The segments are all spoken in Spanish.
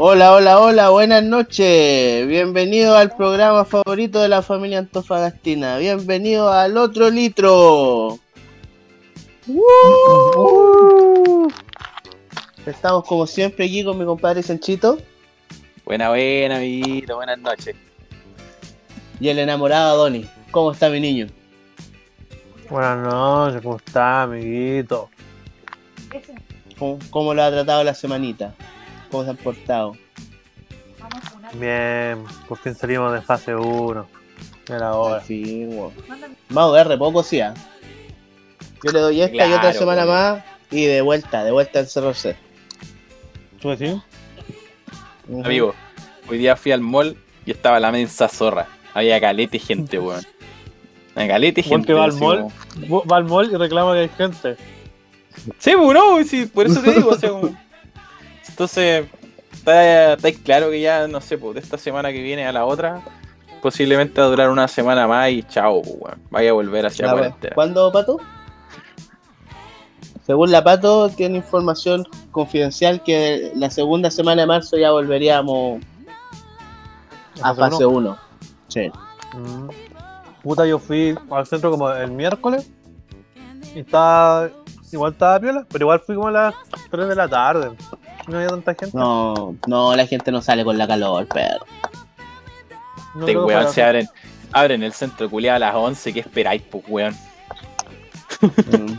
Hola, hola, hola, buenas noches. Bienvenido al programa favorito de la familia Antofagastina. Bienvenido al otro litro. ¡Woo! Estamos como siempre aquí con mi compadre Sanchito Buena, buena, amiguito, buenas noches. y el enamorado Donny. ¿Cómo está mi niño? Buenas noches, ¿cómo está, amiguito? ¿Cómo, cómo lo ha tratado la semanita? ¿Cómo se han portado? Bien, por fin salimos de fase 1. Era hora. Sí, weón. Vamos a ver, re poco sí. ¿ah? Yo le doy esta y otra semana más y de vuelta, de vuelta al Cerro C. ¿Tú decís? Ujú. Amigo, hoy día fui al mall y estaba la mensa zorra. Había calete gente, weón. Calete gente. va al mall, va al mall y reclama que hay gente. Sí, pues no, sí, por eso te digo. o sea, como- Entonces, está, está claro que ya, no sé, pues de esta semana que viene a la otra, posiblemente va a durar una semana más y chao, pues, weón. Vaya a volver hacia La cuarentena. ¿Cuándo, Pato? Según la Pato, tiene información confidencial que la segunda semana de marzo ya volveríamos a Fase fase 1. Sí. Mm. Puta, yo fui al centro como el miércoles y estaba. Igual estaba piola, pero igual fui como a las 3 de la tarde. No había tanta gente. No, no, la gente no sale con la calor, perro. No Este weón se abren, abren el centro culiado a las 11, ¿qué esperáis, pues, weón? Mm.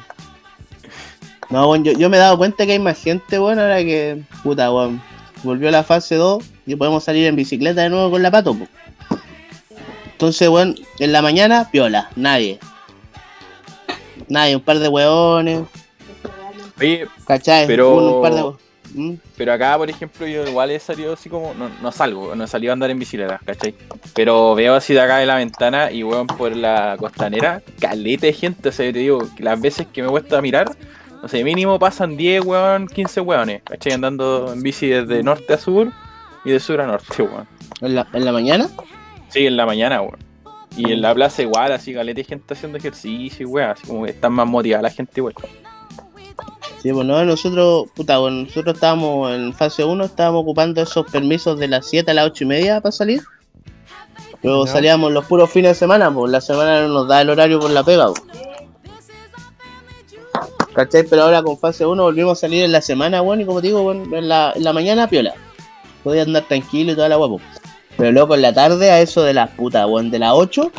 No, bueno, yo, yo me he dado cuenta que hay más gente, bueno, ahora que, puta, bueno, volvió la fase 2 y podemos salir en bicicleta de nuevo con la pato, po. Entonces, bueno, en la mañana, piola, nadie. Nadie, un par de hueones, Oye, ¿cachai? Pero- Un, un par de Mm, Pero acá, por ejemplo, yo igual he salido así como. No, no salgo, no he salido a andar en bicicleta, ¿cachai? Pero veo así de acá de la ventana y weón por la costanera, caleta de gente. O sea, te digo, que las veces que me cuesta mirar, no sé, mínimo pasan 10, weón, 15 weones, ¿cachai? Andando en bici desde norte a sur y de sur a norte, weón. ¿En la, en la mañana? Sí, en la mañana, weón. Y en la plaza igual, así, caleta de gente haciendo ejercicio, weón, así como que están más motivada la gente, weón. Sí, pues no, nosotros, puta, bueno, nosotros estábamos en fase 1, estábamos ocupando esos permisos de las 7 a las 8 y media para salir. Luego salíamos los puros fines de semana, pues la semana no nos da el horario por la pega. pues. ¿Cachai? Pero ahora con fase 1 volvimos a salir en la semana, bueno, y como te digo, bueno, en la, en la mañana piola. Podía andar tranquilo y toda la guapo. Pero luego en la tarde, a eso de las putas, weón, de las 8.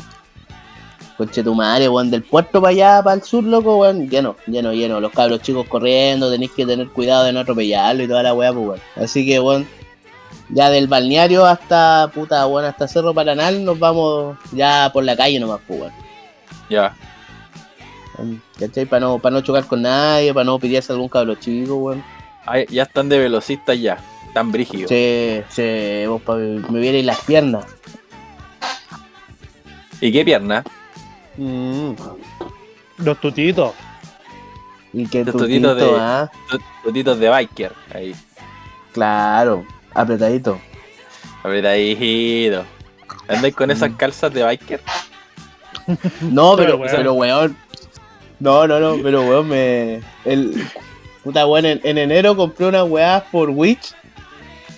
Conche tu madre, weón, del puerto para allá, para el sur, loco, weón, lleno, lleno, lleno. Los cabros chicos corriendo, tenéis que tener cuidado de no atropellarlo y toda la weá, pues, weón. Así que, weón, ya del balneario hasta, puta, weón, hasta Cerro Paranal nos vamos ya por la calle nomás, pues, weón. Ya. ¿Cachai? Para no, para no chocar con nadie, para no pillarse algún cabro chico, weón. Ay, ya están de velocistas ya, tan brígidos. Sí, sí, vos, pa, me vierais las piernas. ¿Y qué pierna? Mm. Los tutitos. Y que Los tu tutitos de- ah, Totitos de biker, ahí. claro, apretadito. Apretadito. ¿Andáis con esas Mm. calzas de biker? No, pero, Pero, pero, weón. weón. No, no, no, pero weón, me. El, puta, weón, en, en enero compré unas weas por Witch.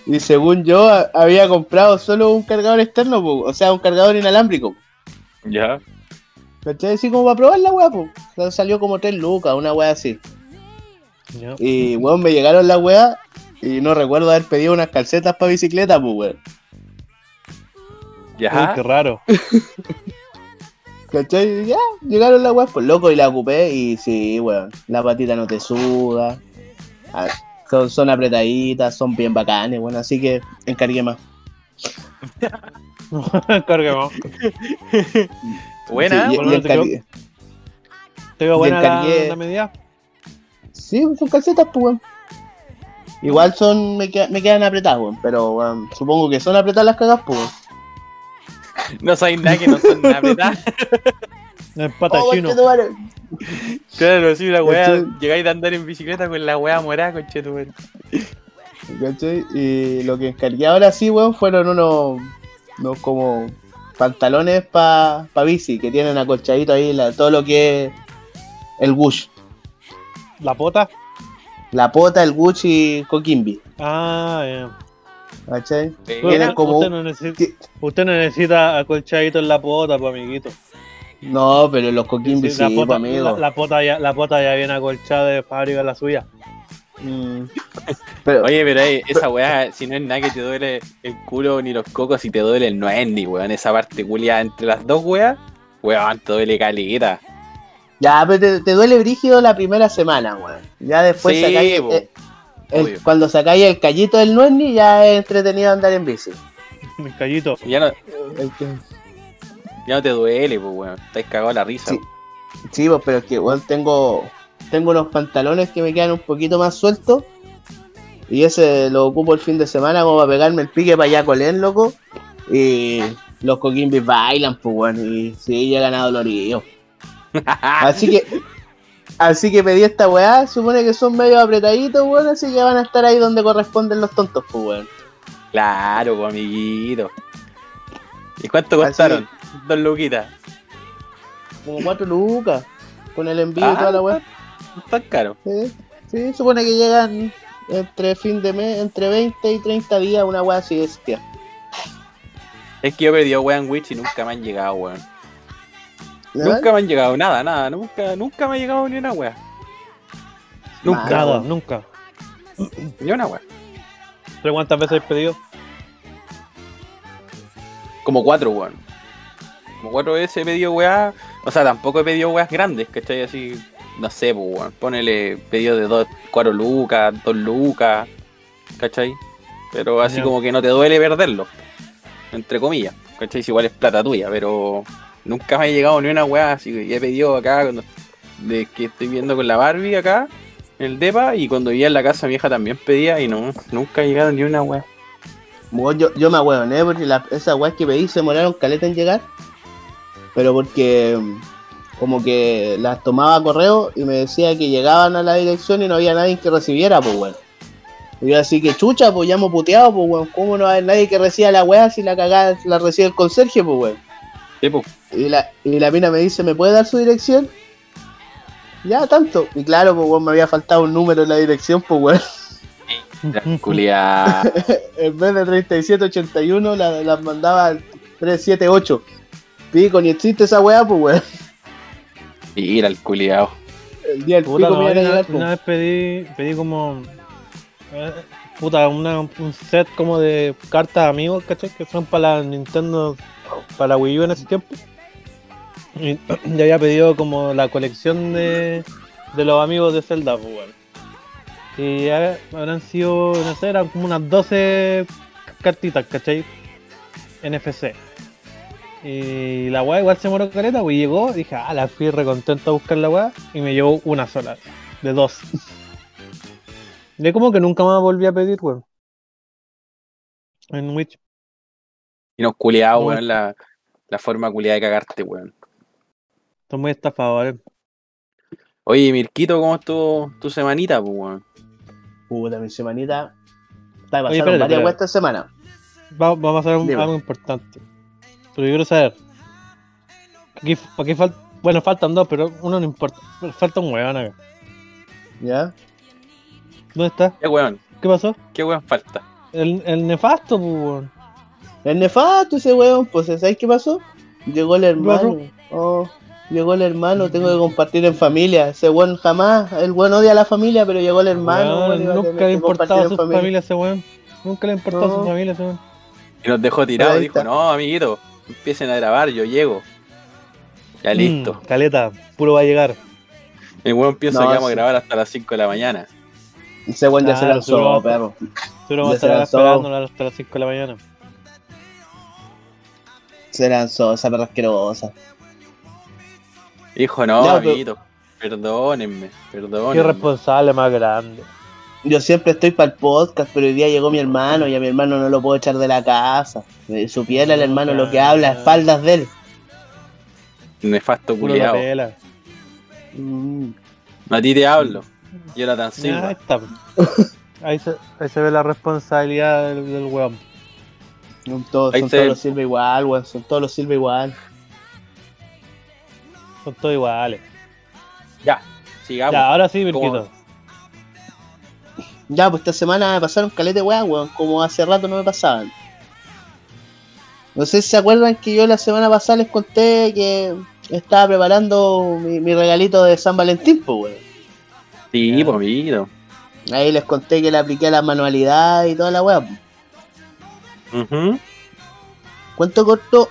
Y según yo, a- había comprado solo un cargador externo, po, o sea, un cargador inalámbrico. Ya. ¿Cachai? Así como para probar la. O sea, salió como 3 lucas, una wea así. Y weón, me llegaron las weas. Y no recuerdo haber pedido unas calcetas para bicicleta, pues weón. Uy, Ya. qué raro. ¿Cachai? Ya, llegaron las weas, pues loco, y la ocupé y sí, weón. La patita no te suda. Ah, Son, son apretaditas, son bien bacanes, bueno, así que encargué más. Carguemos. Buena. Sí, y- y te quedó- encargué- ¿Te veo Y buena la, la medida? Sí, son calcetas, pues weón. Igual son, me, queda- me quedan apretadas, weón, pero weón, supongo que son apretadas las cagas, pues. weón. No sabéis nada que no son apretadas. El pata Oh, chino. Claro, sí, la weá. ¿Cachai? Llegáis de andar en bicicleta con la weá morada, conchetumare. ¿Cachai? Y lo que encargué ahora sí, weón, fueron unos, unos como pantalones para pa bici, que tienen acolchadito ahí la- todo lo que es el Gush. La pota. La pota, el Gucci y Coquimbi. Ah, ya. ¿Cachai? Pena. Tienen como usted, no necesita, ti- usted no necesita acolchadito en la pota, pues, amiguito. No, pero los coquimbis Sí, sí, la, pues, pota, amigo. la, la pota ya, la pota ya viene acolchada de fábrica la suya. Mm. Pero, Oye, pero esa weá, si no es nada que te duele el culo ni los cocos, si te duele el noendi, weón. Esa parte culiada entre las dos weas, weón, te duele caleta. ya, pero te, te duele brígido la primera semana, weón. Ya después Sí, sacáis. eh, el- cuando sacáis el callito del Nuenni, ya es entretenido andar en bici. Mi callito. Ya no, ya no te duele, pues weón. Estás cagado la risa. Sí. Sí, pues, pero es que, weón, tengo, tengo unos pantalones que me quedan un poquito más sueltos. Y ese lo ocupo el fin de semana como para pegarme el pique para allá colen, loco. Y los coquimbis bailan, pues, weón. Y sí, llegan a dolorido. Así que, así que pedí esta weá. Supone que son medio apretaditos, weón. Así que van a estar ahí donde corresponden los tontos, pues, weón. Claro, pues amiguito. ¿Y cuánto Así- costaron? Dos luquitas. Como cuatro lucas. Con el envío y Ah, toda la weá. Tan caro. Sí, sí, supone que llegan entre fin de mes, entre 20 y 30 días, una weá así de hostia. Es que yo pedí weón Witch y nunca me han llegado, weón. Nunca me han llegado nada, nada. Nunca, nunca me ha llegado ni una weá. Nunca, Nada, nunca. ni una weá. ¿Pero cuántas veces has pedido? Como cuatro, weón. Como cuatro veces he pedido weá. O sea, tampoco he pedido weas grandes, ¿cachai? Así, no sé, pues. Ponele pedido de dos, cuatro lucas, dos lucas, ¿cachai? Pero así como que no te duele perderlo. Entre comillas, ¿cachai? Si igual es plata tuya, pero nunca me ha llegado ni una weá. Así que he pedido acá, cuando- de que estoy viendo con la Barbie acá, en el DEPA, y cuando vivía en la casa mi hija también pedía, y no, nunca ha llegado ni una weá. Weón, Yo, yo me ahueoné porque la- esas weas que pedí se demoraron caleta en llegar. Pero porque como que las tomaba correo y me decía que llegaban a la dirección y no había nadie que recibiera, pues weón. Y yo así que chucha, pues ya hemos puteado, pues weón. ¿Cómo no hay nadie que reciba la wea si la cagada la recibe el conserje, pues weón? Sí, pues, Y la, y la mina me dice, ¿me puede dar su dirección? Ya, tanto. Y claro, pues weón, me había faltado un número en la dirección, pues la culia. En vez de 3781 la- las mandaba al 378. Pico, ni existe esa weá, pues weón. Ir al culiao. El día del Puta, pico no, me iban a una, vez pedí, pedí como. eh, Puta, una- un set como de cartas amigos, ¿cachai? Que son para la Nintendo, para la Wii U en ese tiempo. Y ya había pedido como la colección de, de los amigos de Zelda, pues. Y ya habrán sido, no sé, eran como unas 12 cartitas, ¿cachai? NFC. Y la weá igual se moró careta, pues y llegó, dije, ah, la fui recontento a buscar la weá, y me llevó una sola, de dos. De como que nunca más volví a pedir, weón. En Witch. Y nos culiao, Muy- weón, la, la forma culiada de cagarte, weón. Estoy muy estafado, ¿eh? Oye, Mirquito, ¿cómo estuvo tu semanita, pues, weón? Puta, mi semanita. Está pasando varias weas esta semana. Va- vamos a hacer un- algo importante. Pero yo quiero saber. Aquí, aquí fal- bueno, faltan dos, pero uno no importa. Falta un weón acá. ¿Ya? ¿Dónde está? ¿Qué weón? ¿Qué pasó? ¿Qué weón falta? El, el nefasto, pues, weón. El nefasto ese weón, pues ¿sabes qué pasó? Llegó el hermano. Oh, llegó el hermano, tengo que compartir en familia. Ese weón jamás, el weón odia a la familia, pero llegó el hermano. Weón, weón, iba a nunca le importaba a su familia. familia ese weón. Nunca le importaba a No. su familia ese weón. Y nos dejó tirado, Ahí dijo, no, amiguito, empiecen a grabar, yo llego. Ya listo. Mm, caleta, puro va a llegar. El weón piensa No, que vamos sí. a grabar hasta las 5 de la mañana. Ese weón ya se lanzó, perro. Pero vamos a Ya se estar esperándolo hasta las 5 de la mañana. Se lanzó esa perra asquerosa. Dijo, no, Ya, pero- amiguito, perdónenme, Qué perdónenme. responsable más grande. Yo siempre estoy para el podcast, pero hoy día llegó mi hermano y a mi hermano no lo puedo echar de la casa. Supiera el hermano lo que habla a espaldas de él. Nefasto pela. Mm. A ti te hablo. Ah, Silva. ahí está. Ahí se, ahí se ve la responsabilidad del, del weón. Son todos, Ahí son se- todos los Silva igual, weón. Son todos los Silva igual. Son todos iguales. Ya, sigamos. Ya, ahora sí, ¿Cómo? Ya, pues esta semana me pasaron calete weá, weón, como hace rato no me pasaban. No sé si se acuerdan que yo la semana pasada les conté que estaba preparando mi, mi regalito de San Valentín, pues, weón. Sí, pues, amiguito. Ahí les conté que le apliqué la manualidad y toda la weá. pues. Ujú. Cuento corto,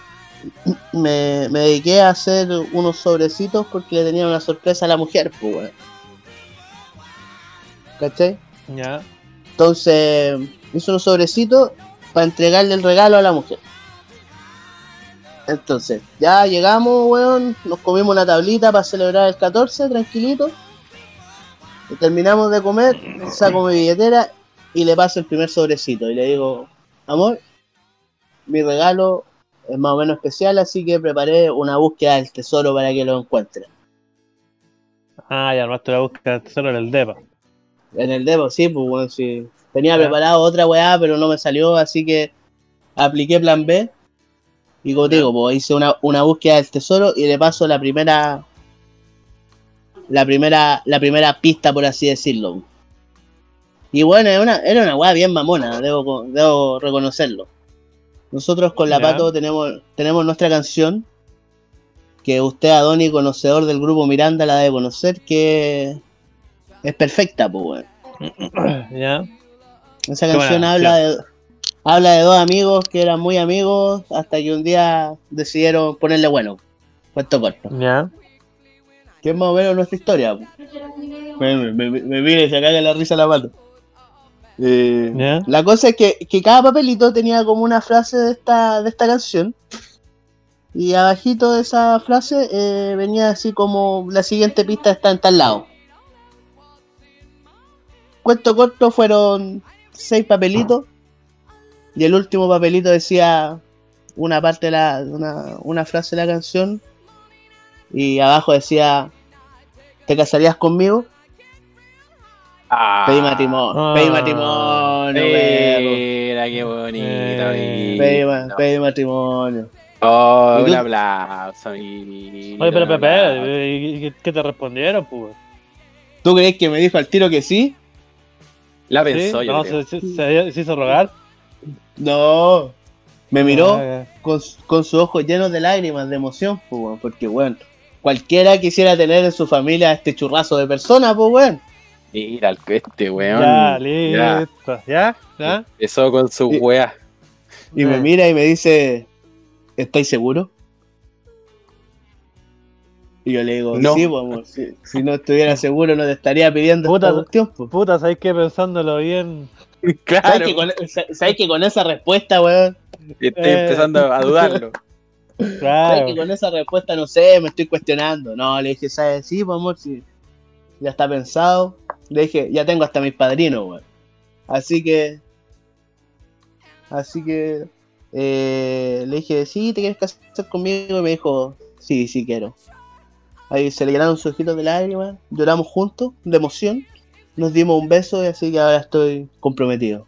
me, me dediqué a hacer unos sobrecitos porque le tenía una sorpresa a la mujer, pues, weón. ¿Cachai? Ya. Entonces, hice unos sobrecitos para entregarle el regalo a la mujer. Entonces, ya llegamos, weón, nos comimos una tablita para celebrar el 14, tranquilito. Y terminamos de comer, saco mi billetera y le paso el primer sobrecito. Y le digo, amor, mi regalo es más o menos especial, así que preparé una búsqueda del tesoro para que lo encuentre. Ah, ya armaste la búsqueda del tesoro en el DEPA. En el demo, sí, pues bueno, sí. Tenía preparado otra weá, pero no me salió, así que apliqué plan B. Y como te digo, pues hice una, una búsqueda del tesoro y le paso la primera. La primera. La primera pista, por así decirlo. Y bueno, era una, era una weá bien mamona, debo, debo reconocerlo. Nosotros con la Ya. Pato tenemos, tenemos nuestra canción. Que usted, Adoni, conocedor del grupo Miranda, la debe conocer, que es perfecta, pues weón. Ya. Esa Qué canción buena habla de, habla de dos amigos que eran muy amigos hasta que un día decidieron ponerle bueno. Cuento corto. Ya. Que es más o menos nuestra historia. Me, me, me, y se caga la risa la mano. Eh. La cosa es que, que cada papelito tenía como una frase de esta, de esta canción. Y abajito de esa frase eh, venía así como la siguiente pista está en tal lado. Cuento corto fueron seis papelitos. Y el último papelito decía una parte de la, una, una frase de la canción. Y abajo decía, ¿te casarías conmigo? Ah, Pedí matrimonio, Ah. pedí matrimonio. Mira, qué bonito, Eh. Pedí, ma- pedí matrimonio. Oh, ¿Y un aplauso, amiguito. Oye, pero Pepe, aplauso. ¿y qué- qué te respondieron, pues? ¿Tú crees que me dijo al tiro que sí? La ¿Sí? pensó, yo No, creo. se, se- se- se hizo rogar. No. Me miró Ah, con, con sus ojos llenos de lágrimas, de emoción, pues, weón, porque, bueno, cualquiera quisiera tener en su familia a este churrazo de personas, pues, weón. Mira, el este weón. Ya, Ya. listo. ¿Ya? ¿Ya? Empezó con su Y- wea. Y me Eh. mira y me dice, ¿estáis seguro? Y yo le digo, No. sí, pues, amor, si, si no estuviera seguro no te estaría pidiendo Puta, esta cuestión, pues. Puta, ¿sabes qué? Pensándolo bien. Claro. ¿Sabes que, con, sabes que con esa respuesta, weón? Estoy Eh. empezando a dudarlo. ¿Sabes Claro. que con esa respuesta no sé, me estoy cuestionando? No, le dije, ¿sabes? Sí, pues, amor, sí. Ya está pensado. Le dije, ya tengo hasta mis padrinos, weón. Así que. Así que. eh, le dije, sí, ¿te quieres casar conmigo? Y me dijo, sí, sí quiero. Ahí se le llenaron sus ojitos de lágrimas, lloramos juntos, de emoción. Nos dimos un beso y así que ahora estoy comprometido.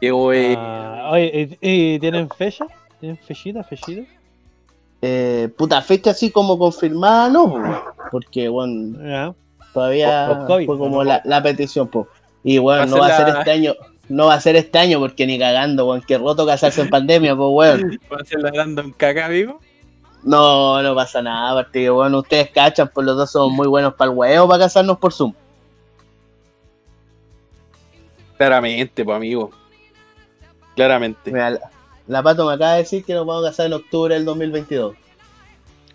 Qué. Ah, oye, ¿y, y tienen fecha? ¿Tienen fechita, fechita? Eh, puta, fecha así como confirmada, no, porque, bueno. Todavía COVID, fue como la, la petición, po. Y bueno, no va a ser la- este año. No va a ser este año porque ni cagando, weón. Que roto casarse en pandemia, pues weón. ¿Va a ser la random caca, amigo? No, no pasa nada, que bueno, ustedes cachan, pues los dos somos muy buenos para el huevo para casarnos por Zoom. Claramente, pues, amigo. Claramente. Mira, la, la Pato me acaba de decir que nos vamos a casar en octubre del 2022.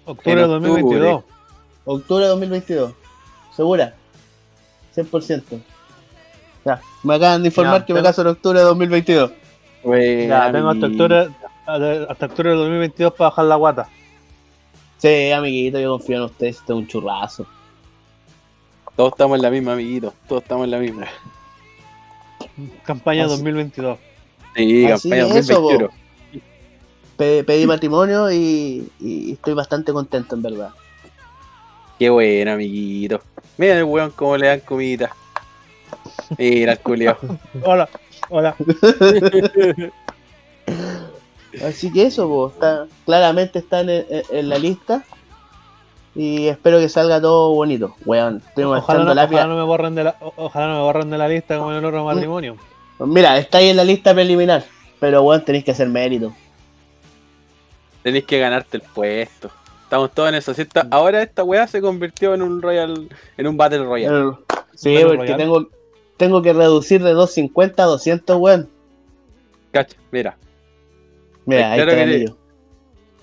Octubre de octubre. 2022. Octubre de 2022. ¿Segura? 100%. Ya, me acaban de informar Ya, que me caso en octubre de 2022. Wey, Ya, tengo hasta octubre, hasta octubre del 2022 para bajar la guata. Sí, amiguito, yo confío en ustedes, este es un churrazo. Todos estamos en la misma, amiguito. Todos estamos en la misma. Campaña Así- 2022. Sí, Así campaña es eso, 2021. Pe- pedí matrimonio y, y estoy bastante contento en verdad. Qué bueno, amiguito. Mira el weón cómo le dan comidita. Mira el culiao. Hola, hola. Así que eso, po, está, claramente están en, en- en la lista. Y espero que salga todo bonito. Weón, estuvimos Ojalá no, lápiz. ojalá no me borren de la, ojalá no me borren de la lista como en el otro matrimonio. Mira, está ahí en la lista preliminar. Pero weón, tenéis que hacer mérito. Tenés que ganarte el puesto. Estamos todos en eso. Si esta- ahora esta weá se convirtió en un Royal, en un Battle Royale. El- Sí, porque Royal. tengo, tengo que reducir de 250 a 200, weón. Cacha, mira, Mira, ahí Claro está el que anillo.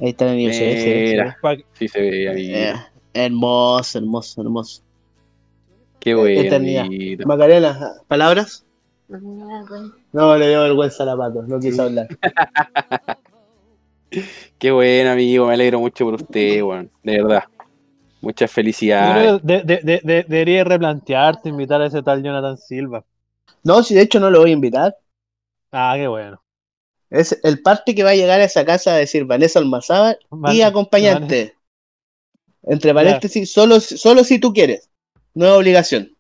Ahí está el anillo, sí, sí, sí. Mira. Sí se ve ahí. Eh, hermoso, hermoso, hermoso. Qué bueno. eternidad. amiguito. Macarena, ¿palabras? No, le dio vergüenza a la pato, no quiso hablar. Qué bueno, amigo. Me alegro mucho por usted, weón. De verdad. Muchas felicidades. creo que de- de- de- de- deberías replantearte invitar a ese tal Jonathan Silva. No, si de hecho no lo voy a invitar. Ah, qué bueno. Es el party que va a llegar a esa casa a decir Vanessa Almazábal y Vale, acompañante. Entre paréntesis, solo, solo si tú quieres. No es obligación.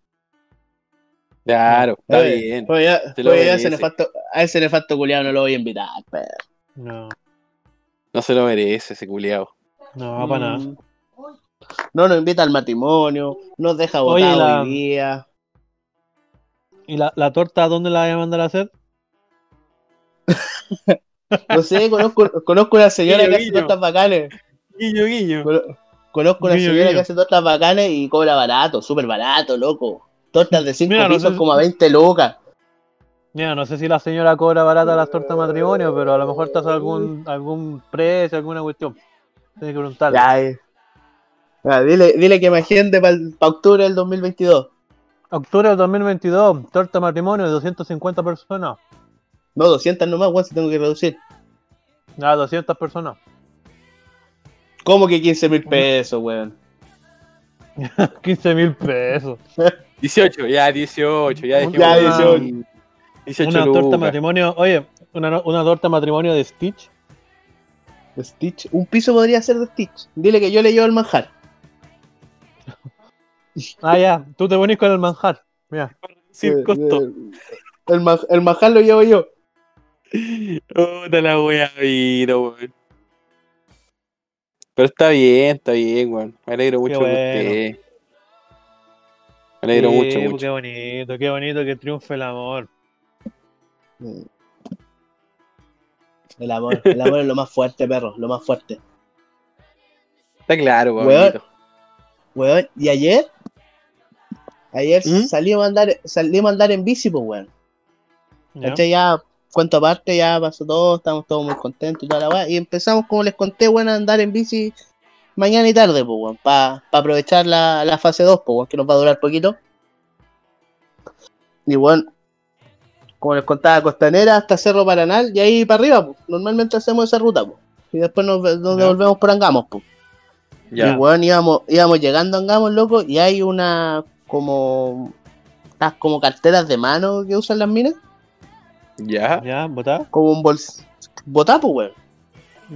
Claro, está Eh, bien. pues pues ese nefasto- a ese nefasto culiado no lo voy a invitar. perro. No, No se lo merece ese culiao. no, para nada. Mm. No nos invita al matrimonio, nos deja votar la- hoy día. ¿Y la, la torta dónde la voy a mandar a hacer? No sé, conozco, conozco una señora Guiño, que hace tortas bacanes. Guiño, guiño. Cono- Conozco una Guiño, señora guiño. que hace tortas bacanes y cobra barato, súper barato, loco. Tortas de 5 Mira, no sé- como a 20 lucas. Mira, no sé si la señora cobra barata las tortas de matrimonio, pero a lo mejor hace algún, algún precio, alguna cuestión. Tienes que preguntarle. Ya, eh. Ya, dile, dile que me agende para octubre del 2022. Octubre del 2022, torta de matrimonio de 250 personas. No, 200 nomás, weón, si tengo que reducir. Ah, 200 personas. ¿Cómo que 15 mil pesos, weón? 15 mil pesos. 18, ya 18, ya dejemos Ya, de- 18. 18 Una torta de matrimonio, oye, una, una torta de matrimonio de Stitch. Stitch. Un piso podría ser de Stitch. Dile que yo le llevo el manjar. Ah, ya, tú te pones con el manjar. Mira, Sin Eh, costo. eh, El, ma- el manjar lo llevo yo. Puta la wea, mira, weón. Pero está bien, está bien, weón. Me alegro mucho bueno. usted. Me alegro Sí, mucho, pues, mucho. Qué bonito, qué bonito que triunfe el amor. El amor. El amor es lo más fuerte, perro. Lo más fuerte. Está claro, weón. Weón. Weón, y ayer. Ayer ¿Mm? salimos a andar, salimos a andar en bici, pues, weón. ¿ya? ¿Cachai? Ya, cuento aparte, ya pasó todo, estamos todos muy contentos y toda la weá. Y empezamos, como les conté, weón, a andar en bici mañana y tarde, pues, para aprovechar la, la fase 2, pues, weón, que nos va a durar poquito. Y weón, como les contaba, Costanera hasta Cerro Paranal y ahí para arriba, pues. Normalmente hacemos esa ruta, pues. Y después nos, devolvemos por Angamos, pues. Y Ya, weón, íbamos, íbamos llegando a Angamos, loco, y hay una como. Estas como carteras de mano que usan las minas. Ya. ¿Ya? ¿Votá? Como un bols. Botapo, weón.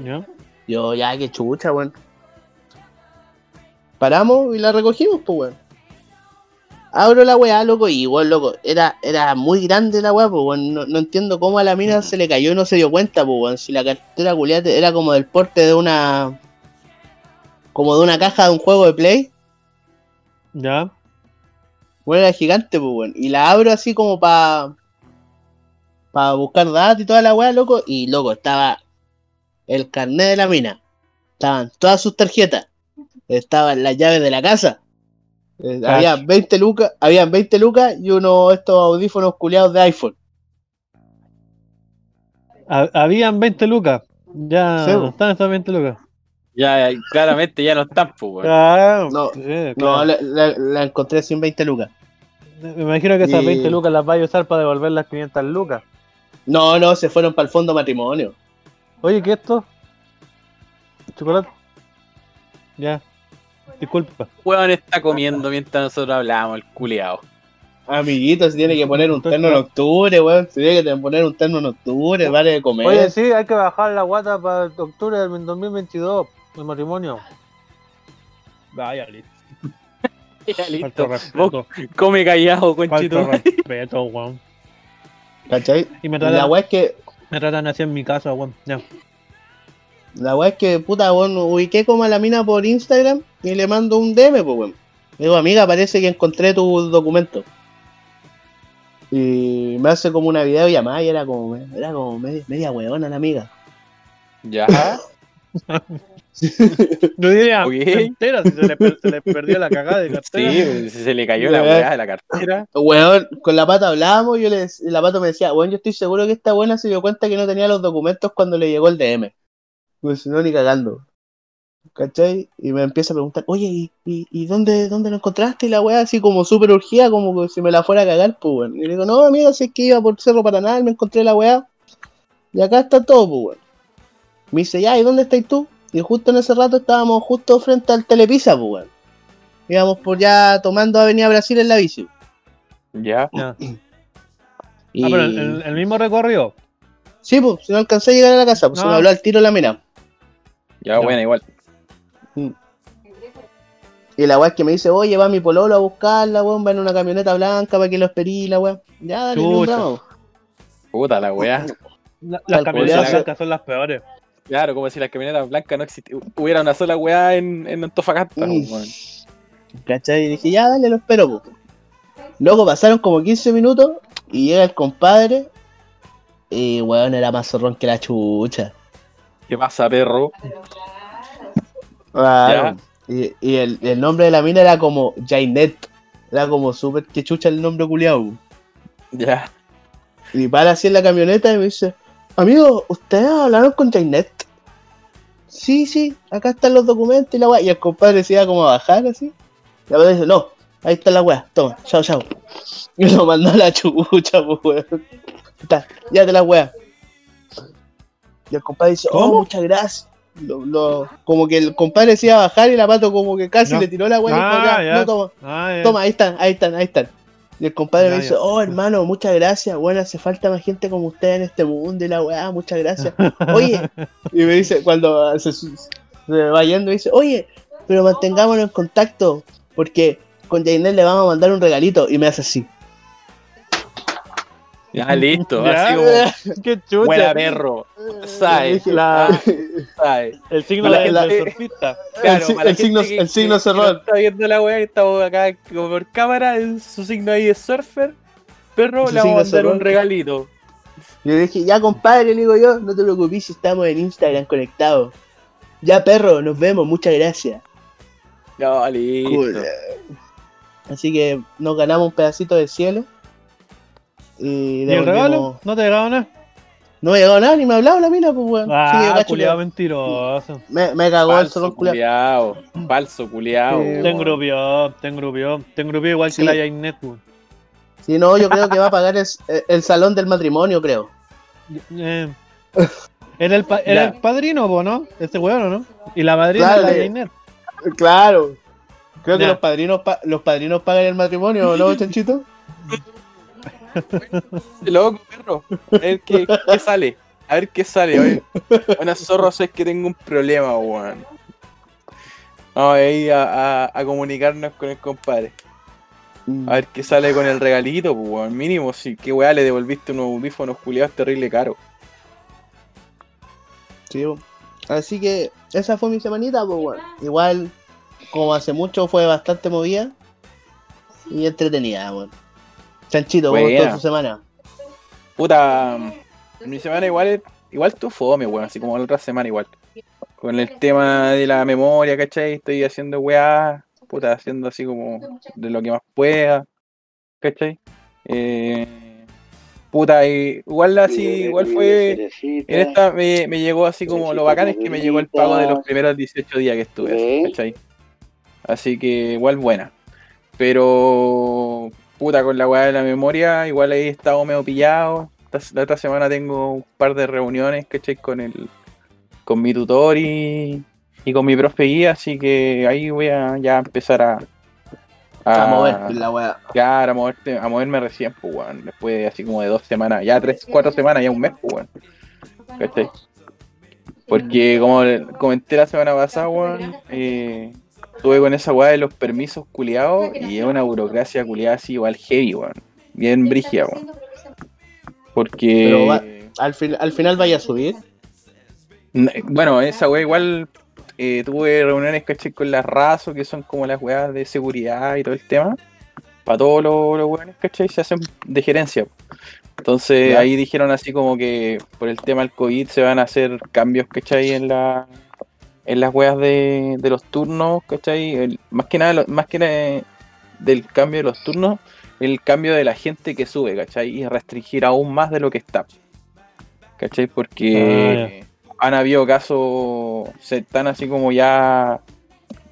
¿Ya? Yo, ya, qué chucha, weón. Paramos y la recogimos, pues, weón. Abro la weá, loco, y weón, loco, era, era muy grande la weá, pues, weón. No, no entiendo cómo a la mina se le cayó y no se dio cuenta, pues, weón. Si la cartera culiate era como del porte de una. Como de una caja de un juego de play. ¿Ya? Bueno, era gigante, pues, weón. Y la abro así como para. Para buscar datos y toda la weá, loco. Y, loco, estaba el carnet de la mina. Estaban todas sus tarjetas. Estaban las llaves de la casa. Eh, había 20 lucas, habían 20 lucas y uno de estos audífonos culiados de iPhone. Ha- Habían 20 lucas. Ya Sí, no están esas 20 lucas. Ya, claramente ya no están, pues. Claro, No, sí, No, claro. la, la- la encontré sin 20 lucas. Me imagino que esas Y- 20 lucas las vaya a usar para devolver las 500 lucas. No, no, se fueron para el fondo matrimonio. Oye, ¿qué es esto? ¿Chocolate? Ya. Disculpa. Weón está comiendo mientras nosotros hablamos, el culeado. Amiguito, se tiene que poner un terno en octubre, weón. Se tiene que poner un terno en octubre, vale de comer. Oye, sí, hay que bajar la guata para octubre del 2022, el matrimonio. Vaya, listo. Ya, Falta listo. respeto. Vos come callado, conchito. Falta respeto, weón. ¿Cachai? Y me Y La tratan, weá es que, me tratan así en mi casa, weón. Ya. la weá es que, puta, weón, ubiqué como a la mina por Instagram y le mando un DM, pues, weón. Le digo, amiga, parece que encontré tu documento. Y me hace como una videollamada y era como, era como media, media weona la amiga. Ya. No diría Ok. entera si se le, per- se le perdió la cagada de Sí, cartera. pues, se le cayó la weá de la cartera. Weón, con la pata hablábamos y yo le, la pata me decía, weón, yo estoy seguro que esta buena se dio cuenta que no tenía los documentos cuando le llegó el DM. Pues no, ni cagando. ¿Cachai? Y me empieza a preguntar, oye, ¿y, y, y dónde, dónde lo encontraste? Y la weá así como súper urgida, como que si me la fuera a cagar, pues weón. Y le digo, no, amigo, si es que iba por Cerro Paraná y me encontré la weá. Y acá está todo, pues weón. Me dice, ya, ¿y dónde estás tú? Y justo en ese rato estábamos justo frente al Telepisa, pues weón. Íbamos por ya tomando Avenida Brasil en la bici. Ya. Y... Ah, pero el, mismo recorrido. Sí, pues, si no alcancé a llegar a la casa, pues se No. me habló al tiro la mina. Ya, Ya. bueno, igual. Y la weá es que me dice, oye, va mi pololo a buscarla, weón, va en una camioneta blanca para que lo esperí, la weá. Ya, dale, drama. Puta la weá. La- las camionetas blancas son las peores. Claro, como si las camionetas blancas no existieran. Hubiera una sola weá en, en Antofagasta, weón. ¿Cachai? Y dije, ya, dale, lo espero, pues. Luego pasaron como 15 minutos y llega el compadre. Y weón, era más zorrón que la chucha. ¿Qué pasa, perro? Claro. Y, y el, el nombre de la mina era como Jainet. Era como súper que chucha el nombre culiao. Ya. Y para así en la camioneta y me dice, amigo, ¿ustedes hablaron con Jainet? Sí, sí, acá están los documentos y la weá. Y el compadre se iba como a bajar así. Y la weá dice, no, ahí está la weá, toma, chao, chao. Y lo mandó a la chucha, pues weón. Está, ya te la weá. Y el compadre dice, oh, muchas gracias. Lo- lo- como que el compadre se iba a bajar y la pato como que casi No. le tiró la weá y dijo, Ah, ya, ya. no toma. Ah, ya. Toma, ahí están, ahí están, ahí están. Y el compadre me dice, oh hermano, muchas gracias, bueno, hace falta más gente como usted en este mundo y la weá, muchas gracias. Oye, y me dice, cuando se, se va yendo, me dice, oye, pero mantengámonos en contacto, porque con Jainel le vamos a mandar un regalito, y me hace así. Ya, listo. Ya, así como. Qué chucha. Buena perro. ¿Sabes? Dije, La- ¿Sabes? El signo del, la del surfista. Claro, el signo- que- el signo que- que cerró. no Está viendo la weá, estamos acá como por cámara, en su signo ahí de surfer. Perro, le vamos a mandar un regalito. Y le dije, ya compadre, le digo yo, no te preocupes si estamos en Instagram conectados. Ya perro, nos vemos, muchas gracias. Ya, listo. Cool. Así que nos ganamos un pedacito de cielo. Y, ¿Y el regalo? ¿No te llegaba nada? No me llegó nada, ni me ha hablado la mina, pues weón. Ah, cacho culiado mentiroso. me, me cagó el Falso zorrón culiao. culiao. Falso culiao. Sí, Te engrupió, te engrupió. Te engrupió igual Sí. que la Jainet, weón. Si no, yo creo que va a pagar es- el, el salón del matrimonio, creo. Eh, Era el, pa- era el padrino, po, ¿no? Ese weón, ¿o ¿no? Y la madrina Claro, la Jainet. Claro. Creo que los padrinos pa- los padrinos pagan el matrimonio, ¿no, chanchito? Loco, perro. A ver qué, sale. A ver qué sale. Oye. Una zorra es que tengo un problema, weón. Vamos a ir a, comunicarnos con el compadre. A ver qué sale con el regalito, pues, weón. Mínimo, si qué weá le devolviste unos audífonos culiados terrible caro. Sí. Así que esa fue mi semanita, pues bueno. Igual, como hace mucho, fue bastante movida y entretenida, bueno. Chanchito, ¿cómo Buena. estuvo tu semana? Puta, mi semana igual es- igual tu fome, weón, así como la otra semana igual. Con el tema de la memoria, ¿cachai? Estoy haciendo weá, puta, haciendo así como de lo que más pueda, ¿cachai? Eh, puta, y- igual así, igual fue... En esta me, me llegó así como lo bacán es que me llegó el pago de los primeros 18 días que estuve, ¿cachai? Así que igual buena. Pero, puta, con la weá de la memoria, igual ahí he estado medio pillado. Esta- otra semana tengo un par de reuniones, ¿cachai? Con el con mi tutor y, y con mi profe guía, así que ahí voy a ya empezar a, A mover la weá. Claro, a, moverte- a moverme recién, pues, weón. Después de así como de dos semanas, ya tres, cuatro semanas, ya un mes, pues, weón. ¿Cachai? Porque como comenté la semana pasada, weón, eh, estuve con esa weá de los permisos culiados y es una burocracia culiada así igual heavy, weón. Bien brígida, weón. Porque... Pero va- Al, fin, al final vaya a subir. Bueno, esa weá igual eh, tuve reuniones, ¿cachai? Con las RASO, que son como las weas de seguridad y todo el tema. Para todos los, los weones, ¿cachai? Se hacen de gerencia. Entonces Ya. ahí dijeron así como que por el tema del COVID se van a hacer cambios, ¿cachai? En la en las weas de, de los turnos, ¿cachai? El- más que nada, más que nada del cambio de los turnos, el cambio de la gente que sube, ¿cachai? Y restringir aún más de lo que está. ¿Cachai? Porque han habido casos, se están así como ya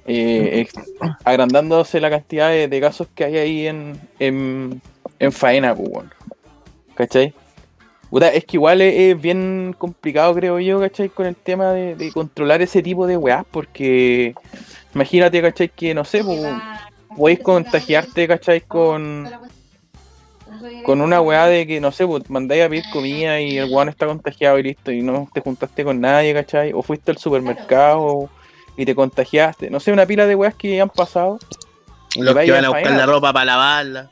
eh, ex- agrandándose la cantidad de, de casos que hay ahí en, en, en faena, pues. ¿cachai? Puta, es que igual es, es bien complicado, creo yo, ¿cachai? Con el tema de, de controlar ese tipo de weás, porque imagínate, ¿cachai? Que no sé, pues, podéis contagiarte, ¿cachai? Con, con una weá de que, no sé, pues, mandáis a pedir comida y el weón está contagiado y listo, y no te juntaste con nadie, ¿cachai? O fuiste al supermercado y te contagiaste. No sé, una pila de weas que han pasado, Los que van a buscar faena. la ropa para lavarla.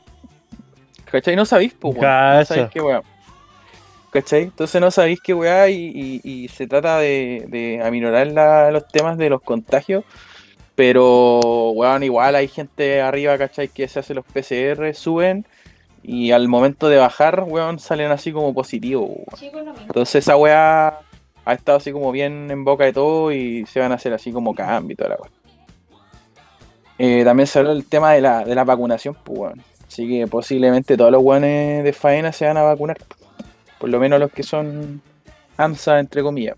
¿cachai? No sabéis, pues, weón. No sabéis qué weá. ¿Cachai? Entonces no sabéis qué weá y, y- y se trata de, de aminorar la- los temas de los contagios. Pero, weón, igual hay gente arriba, ¿cachai? Que se hace los PCR, suben y al momento de bajar, weón, salen así como positivos, weón. Entonces esa weá ha estado así como bien en boca de todo y se van a hacer así como cambio y toda la weá. Eh, también se habló del tema de la, de la vacunación, pues weón. Así que posiblemente todos los weones de faena se van a vacunar. Por lo menos los que son AMSA, entre comillas.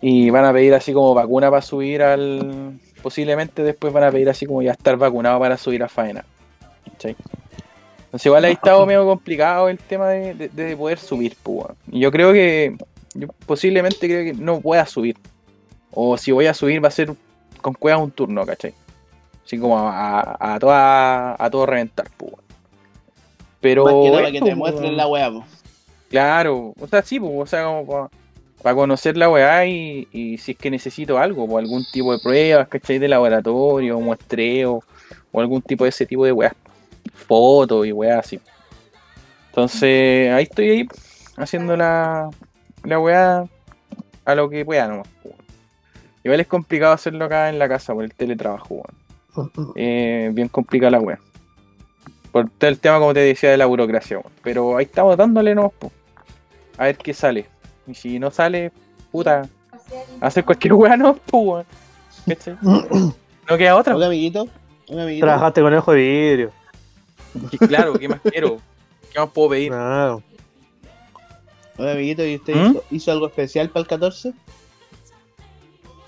Y van a pedir así como vacuna para subir al... Posiblemente después van a pedir así como ya estar vacunado para subir a faena. Entonces igual ahí estado medio complicado el tema de, de- de poder subir, yo creo que... Yo posiblemente creo que no pueda subir. O si voy a subir va a ser con cuevas un turno, ¿cachai? Así como a, a, a toda, a todo reventar. Pero... Más que nada para que te muestren la weá, po. Claro, o sea, sí, pues, o sea, como para conocer la weá y, y si es que necesito algo, o algún tipo de pruebas, ¿cachai? De laboratorio, muestreo, o algún tipo de ese tipo de weá. Fotos y weá así. Entonces, ahí estoy ahí, haciendo la, la weá a lo que pueda nomás. Igual es complicado hacerlo acá en la casa por el teletrabajo, weón. Eh, bien complicada la weá. Por todo el tema, como te decía, de la burocracia, weón. Pero ahí estamos dándole nomás, po. A ver qué sale. Y si no sale, puta, hacer cualquier weá no, pues, weón. ¿Cachai? No queda otra. Oiga, amiguito. Oiga, amiguito. Trabajaste con ojo de vidrio. Y claro, ¿qué más quiero? ¿Qué más puedo pedir? Claro. Oiga, amiguito, ¿y usted ¿Mm? hizo, hizo algo especial para el 14?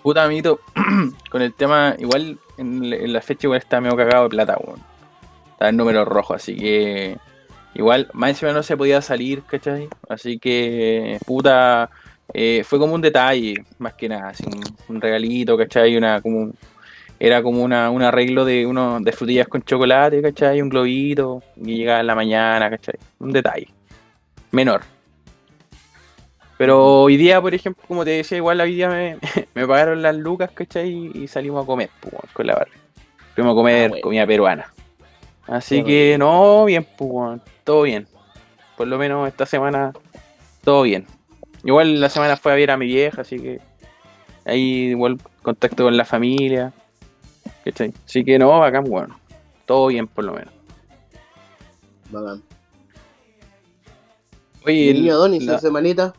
Puta, amiguito, con el tema, igual en, en la fecha igual está medio cagado de plata, weón. Está en número rojo, así que igual, más encima no se podía salir, ¿cachai? Así que, puta, eh, fue como un detalle, más que nada, así, un, un regalito, ¿cachai? Una, como, era como una, un arreglo de uno de frutillas con chocolate, ¿cachai? Un globito, y llegaba en la mañana, ¿cachai? Un detalle, menor. Pero hoy día, por ejemplo, como te decía, igual hoy día me, me pagaron las lucas, ¿cachai? Y salimos a comer, pues, con la barra. Fuimos a comer Ah, bueno. comida peruana. Así que, no, bien, pues, todo bien. Por lo menos esta semana, todo bien. Igual la semana fue a ver a mi vieja, así que ahí igual contacto con la familia. ¿cachai? Así que no, bacán, bueno. Todo bien, por lo menos. Bacán. Oye, ¿Y niño Donis, la- su semanita?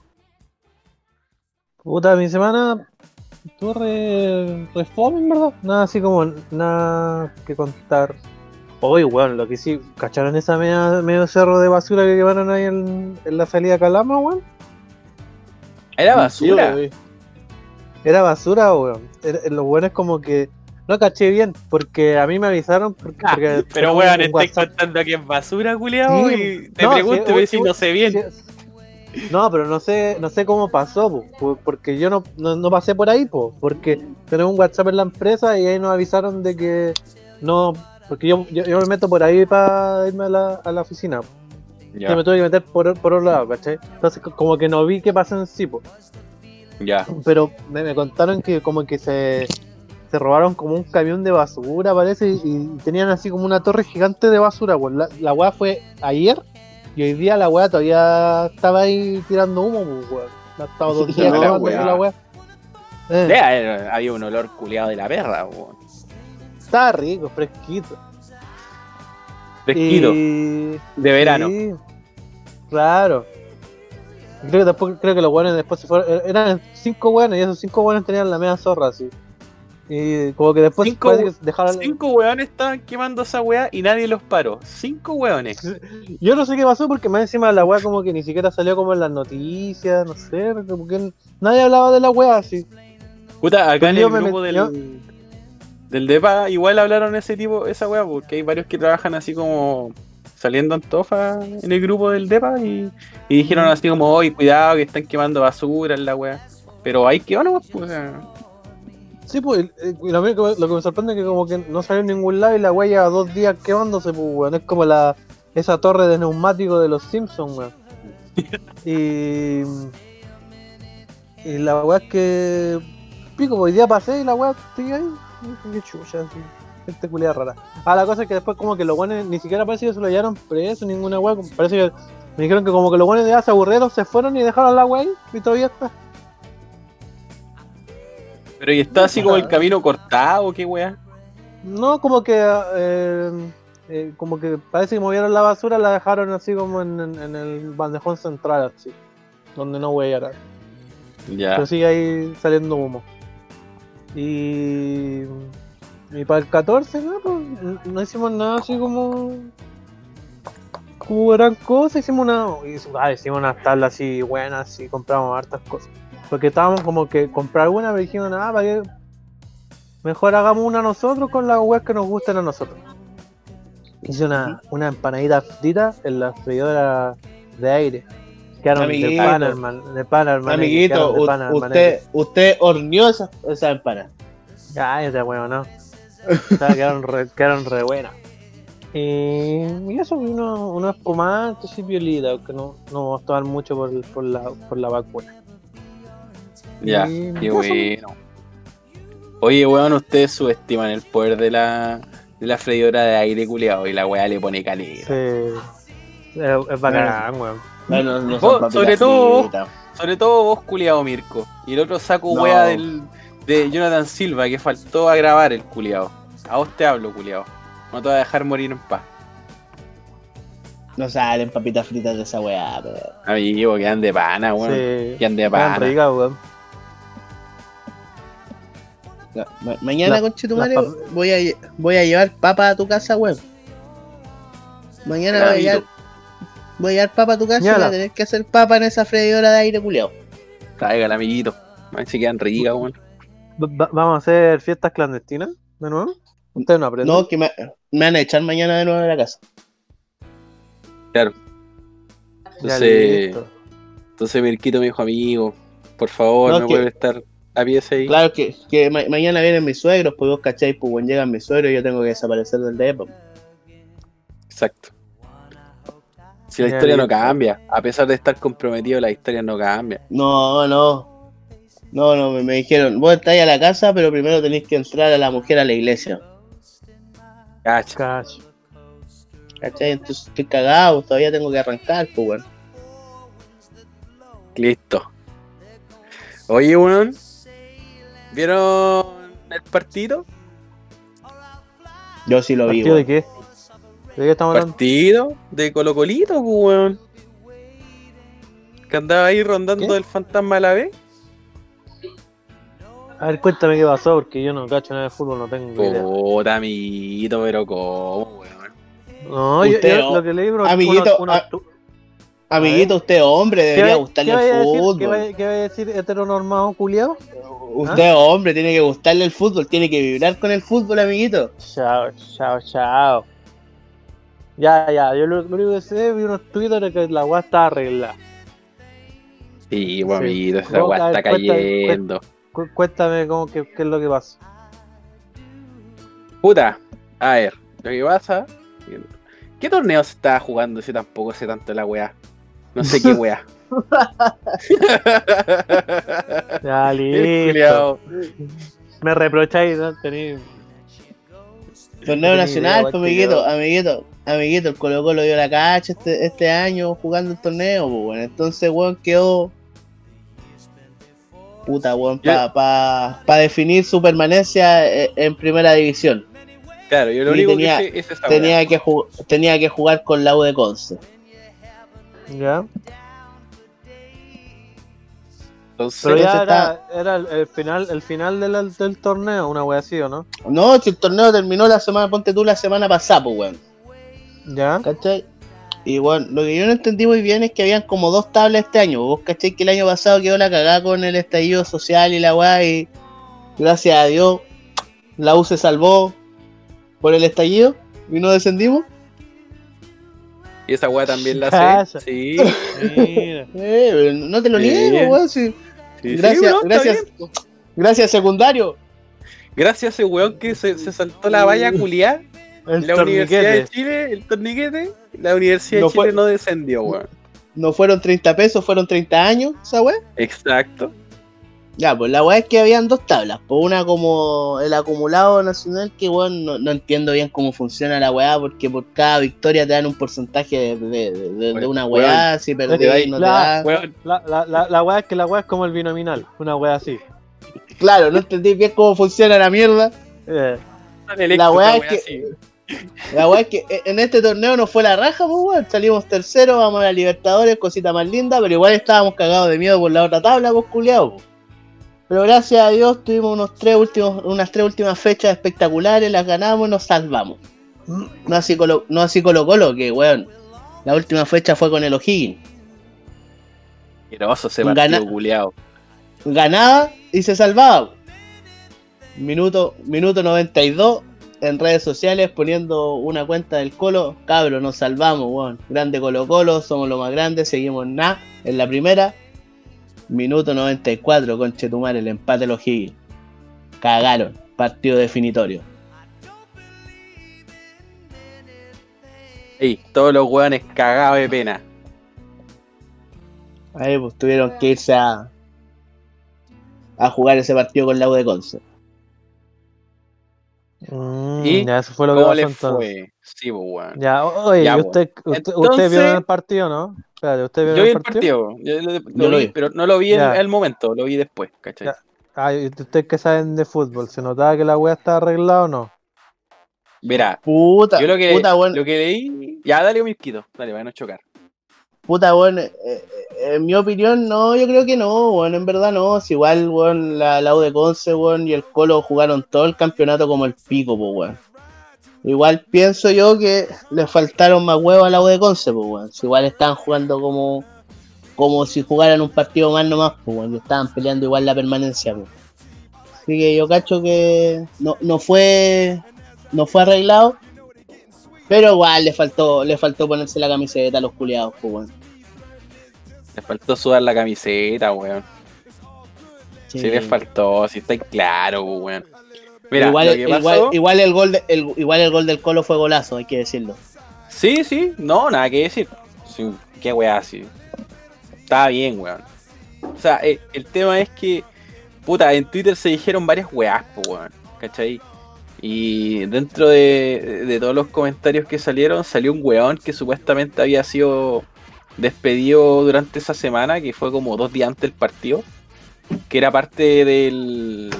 Puta, mi semana estuvo re, re fome, en verdad. Nada así como, nada que contar. Oye, weón, lo que sí, ¿cacharon esa media, medio cerro de basura que quemaron ahí en, en la salida Calama, weón? era Sí, basura. güey. Era basura, weón. Lo bueno es como que no caché bien, porque a mí me avisaron. Porque, porque Ah, Pero weón, WhatsApp. contando que es basura, culiao, Sí, y te no, pregunto, sí, decir, uy, no sé bien. Sí, No, pero no sé, no sé cómo pasó, po, po, porque yo no, no, no pasé por ahí, po, porque tenemos un WhatsApp en la empresa y ahí nos avisaron de que no, porque yo, yo, yo me meto por ahí para irme a la, a la oficina, Ya, yo me tuve que meter por, por otro lado, ¿cachai? Entonces co- como que no vi qué pasó en sí, po, ya. pero me, me contaron que como que se, se robaron como un camión de basura, parece, y, y tenían así como una torre gigante de basura, pues la, la weá fue ayer y hoy día la weá todavía estaba ahí tirando humo, pues weón. Ha estado dos días La weá. la weá. Eh, haber- había un olor culeado de la perra, weón. Estaba rico, fresquito. Fresquito, Y- de verano. Sí, claro. Creo que después, creo que los buenos después se fueron. er- Eran cinco buenos y esos cinco buenos tenían la media zorra así. Y como que después Cinco- que dejaron. Cinco weones estaban quemando esa weá y nadie los paró. Cinco weones. Yo no sé qué pasó porque más encima la weá como que ni siquiera salió como en las noticias, no sé, como que nadie hablaba de la weá así. Puta, acá en Pues el me grupo yo- del, del DEPA igual hablaron ese tipo, esa weá, porque hay varios que trabajan así como saliendo en tofa en el grupo del DEPA y, y dijeron así como, oye, cuidado que están quemando basura en la weá. Pero ahí que van, pues, o sea, Sí, pues, y lo, que, lo que me sorprende es que como que no salió en ningún lado y la weá lleva dos días quemándose, pues weón. Es como la esa torre de neumático de los Simpsons, weón. y. Y la weá es que. Pico, pues, hoy día pasé y la weá sigue ahí. Qué chucha, así. Gente culiada rara. Ah, la cosa es que después como que los buenos ni siquiera parece que se lo hallaron preso, ninguna weá. Parece que me dijeron que como que los buenos ya se aburrieron, se fueron y dejaron la weá ahí y todavía está. pero y está así como el camino cortado, qué weá. No, como que eh, eh, como que parece que movieron la basura, la dejaron así como en, en- en el bandejón central, así, donde no huellara. Ya. Pero sigue ahí saliendo humo. Y, y para el 14, no, pues, no- hicimos nada así como como gran cosa, hicimos una ah, hicimos unas tablas así buenas y compramos hartas cosas. Porque estábamos como que comprar una, pero dijimos nada, para que mejor hagamos una nosotros con las weas que nos gusten a nosotros. Hice una, una empanadita frita en la freidora de aire. Quedaron de Amiguito. pana, hermano. De pana, hermano. Amiguito, de pana, usted, usted horneó esa, esa empanada. Cállate, weón, no. O sea, quedaron re, quedaron re buenas. Y, y eso, uno, uno espumante, así piolita, aunque no, no vamos a tomar mucho por, por, la, por la vacuna. Ya, Y qué bueno. Oye, weón, ustedes subestiman el poder de la, de la freidora de aire culeado y la weá le pone caleta. Sí. Es, es bacán, weón. Bueno, no Vos, son papitas sobre todo- fritas. Sobre todo vos, culiado Mirko. Y el otro saco No. weá del, de Jonathan Silva que faltó a grabar el culiado. A vos te hablo, culiado. No te voy a dejar morir en paz. No salen papitas fritas de esa weá, pero. Amigo, quedan de pana, weón. Sí. Quedan de Quedan pana. ricas, weón. No, ma- mañana, La- conchetumare, voy a, voy a llevar papa a tu casa, weón. Mañana voy a, llevar, voy a llevar papa a tu casa y voy a tener que hacer papa en esa freidora de aire culiao. Tráigala, amiguito. A ver si quedan ricas, weón. Va- vamos a hacer fiestas clandestinas de nuevo. Ustedes no aprenden. No, que me, me van a echar mañana de nuevo de la casa. Claro. Entonces, entonces Mirquito me dijo, amigo, por favor, No, que- puede estar a pieza ahí. Claro que, que ma- mañana vienen mis suegros, pues vos cacháis, pues when llegan mis suegros yo tengo que desaparecer del DEPA. Exacto. Si la historia no cambia, a pesar de estar comprometido, la historia no cambia. No, no. No, no, me, me dijeron, vos estáis a la casa, pero primero tenéis que entrar a la mujer a la iglesia. Cacha. Cacho. ¿Cachai? Entonces estoy cagado, todavía tengo que arrancar, pues weón. Listo. Oye, weón. ¿Vieron el partido? Yo sí lo vi, ¿Partido de qué? ¿De qué estamos hablando? Partido de Colo Colito, pues, weón. Que andaba ahí rondando ¿Qué? el fantasma a la vez. A ver, cuéntame qué pasó, porque yo no cacho nada de fútbol, no tengo idea. Puta, amiguito, pero ¿cómo, weón? No, yo, Usted, yo lo que leí, bro, amiguito, ah, Amiguito, usted es hombre, debería gustarle el fútbol. ¿Qué vaya a decir heteronormado culiao? Usted es hombre, tiene que gustarle el fútbol, tiene que vibrar con el fútbol, amiguito. Chao, chao, chao. Ya, ya, yo lo, lo único que sé, vi unos twitters que la weá está arreglada. Sí, pues, Sí. esa weá está cayendo. Cu- cuéntame cómo, qué, qué es lo que pasa. Puta, a ver, lo que pasa. ¿Qué torneo se estaba jugando si tampoco sé tanto la weá? No sé qué weá. Ya, listo. Me reprocháis, ¿no? Tení... Torneo nacional, idea, pues, amiguito, amiguito, amiguito, el Colo Colo dio la cacha este, este año jugando el torneo, pues, bueno. Entonces, weón, quedó puta, weón, para pa, pa definir su permanencia eh, en primera división. Claro, yo lo Y único tenía- que sé es esa Tenía que, tenía que jugar con la U de Conce. Ya. Entonces, Pero ya Entonces era, era el, el final, el final del, del torneo, una wea así, ¿o no? No, si el torneo terminó la semana, ponte tú la semana pasada, pues, weón. Ya. ¿Cachai? Y bueno, lo que yo no entendí muy bien es que habían como dos tablas este año. Vos cachai que el año pasado quedó la cagada con el estallido social y la weá y gracias a Dios la U se salvó por el estallido y no descendimos. y esa weá también la sé. Sí, Mira. Eh, pero no te lo niego, weón. sí. Sí, Gracias, sí, weón, gracias. Gracias, secundario. Gracias a ese weón que se, se saltó la valla culiá. El La Universidad de. Chile, el torniquete, la Universidad No de Chile fue- no descendió, weón. No fueron 30 pesos, fueron 30 años, esa weá. Exacto. Ya, pues la weá es que habían dos tablas. Por una como el acumulado nacional, que weón, no, no entiendo bien cómo funciona la weá, porque por cada victoria te dan un porcentaje de, de- de- de- de una weá, si perdés no te la- dan. Weón, La, la, la, la wea es que la wea es como el binominal, una wea así. Claro, no entendí bien cómo funciona la mierda. Eh, La weá es que- así. La weá es que en este torneo no fue la raja, pues weón. Salimos tercero, vamos a la Libertadores, cosita más linda, pero igual estábamos cagados de miedo por la otra tabla, pues culiao. po. Pero gracias a Dios tuvimos unos tres últimos, unas tres últimas fechas espectaculares, las ganamos y nos salvamos. No así Colo, no así Colo Colo, que weón. La última fecha fue con el O'Higgins. Asqueroso ese Gana- partido. Ganaba y se salvaba. Minuto, minuto 92 en redes sociales poniendo una cuenta del Colo. Cabro, nos salvamos, weón. Grande Colo Colo, somos lo más grande, seguimos nada en la primera. Minuto 94, con Chetumar, el empate de los Higgins. Cagaron, partido definitorio. Ey, todos los weones cagados de pena. Ahí pues tuvieron que irse a, a jugar ese partido con la U de Conce. Mm, ¿Y ya, eso fue lo que ¿Cómo pasó le entonces. fue? Sí, pues. Ya, oye, Ya, ¿y po. usted, usted, Entonces- usted vio el partido, ¿no? Espérate, ¿usted vio Yo vi el partido? partido, yo lo, lo Yo lo vi, vi. pero no lo vi en el momento, lo vi después, ¿cachai? Ya. Ah, ¿y ustedes que saben de fútbol? ¿Se notaba que la wea estaba arreglada o no? Mira, Puta, yo lo que, puta, lo que leí. Ya, dale un misquito, dale, para no chocar. Puta, weón, eh, eh, en mi opinión, no, yo creo que no, weón, en verdad no. Si igual, weón, la, la de Conce, weón, y el Colo jugaron todo el campeonato como el pico, pues, weón. Igual pienso yo que le faltaron más huevos a la U de Conce, pues, weón. Si igual estaban jugando como, como si jugaran un partido más nomás, pues, weón, y estaban peleando igual la permanencia, pues. Así que yo cacho que no, no fue, no fue arreglado. Pero igual le faltó, le faltó ponerse la camiseta a los culiados, pues, weón. Les faltó sudar la camiseta, weón. Sí, les faltó, si está claro, pues, weón. Mira, igual, lo que igual, pasó- igual el gol de- el, igual el gol del Colo fue golazo, hay que decirlo. Sí, sí, no, nada que decir. Sí, qué weá, así. Estaba bien, weón. O sea, eh, el tema es que, puta, en Twitter se dijeron varias weás, pues, weón. ¿Cachai? Y dentro de, de todos los comentarios que salieron, salió un weón que supuestamente había sido despedido durante esa semana, que fue como dos días antes del partido, que era parte del,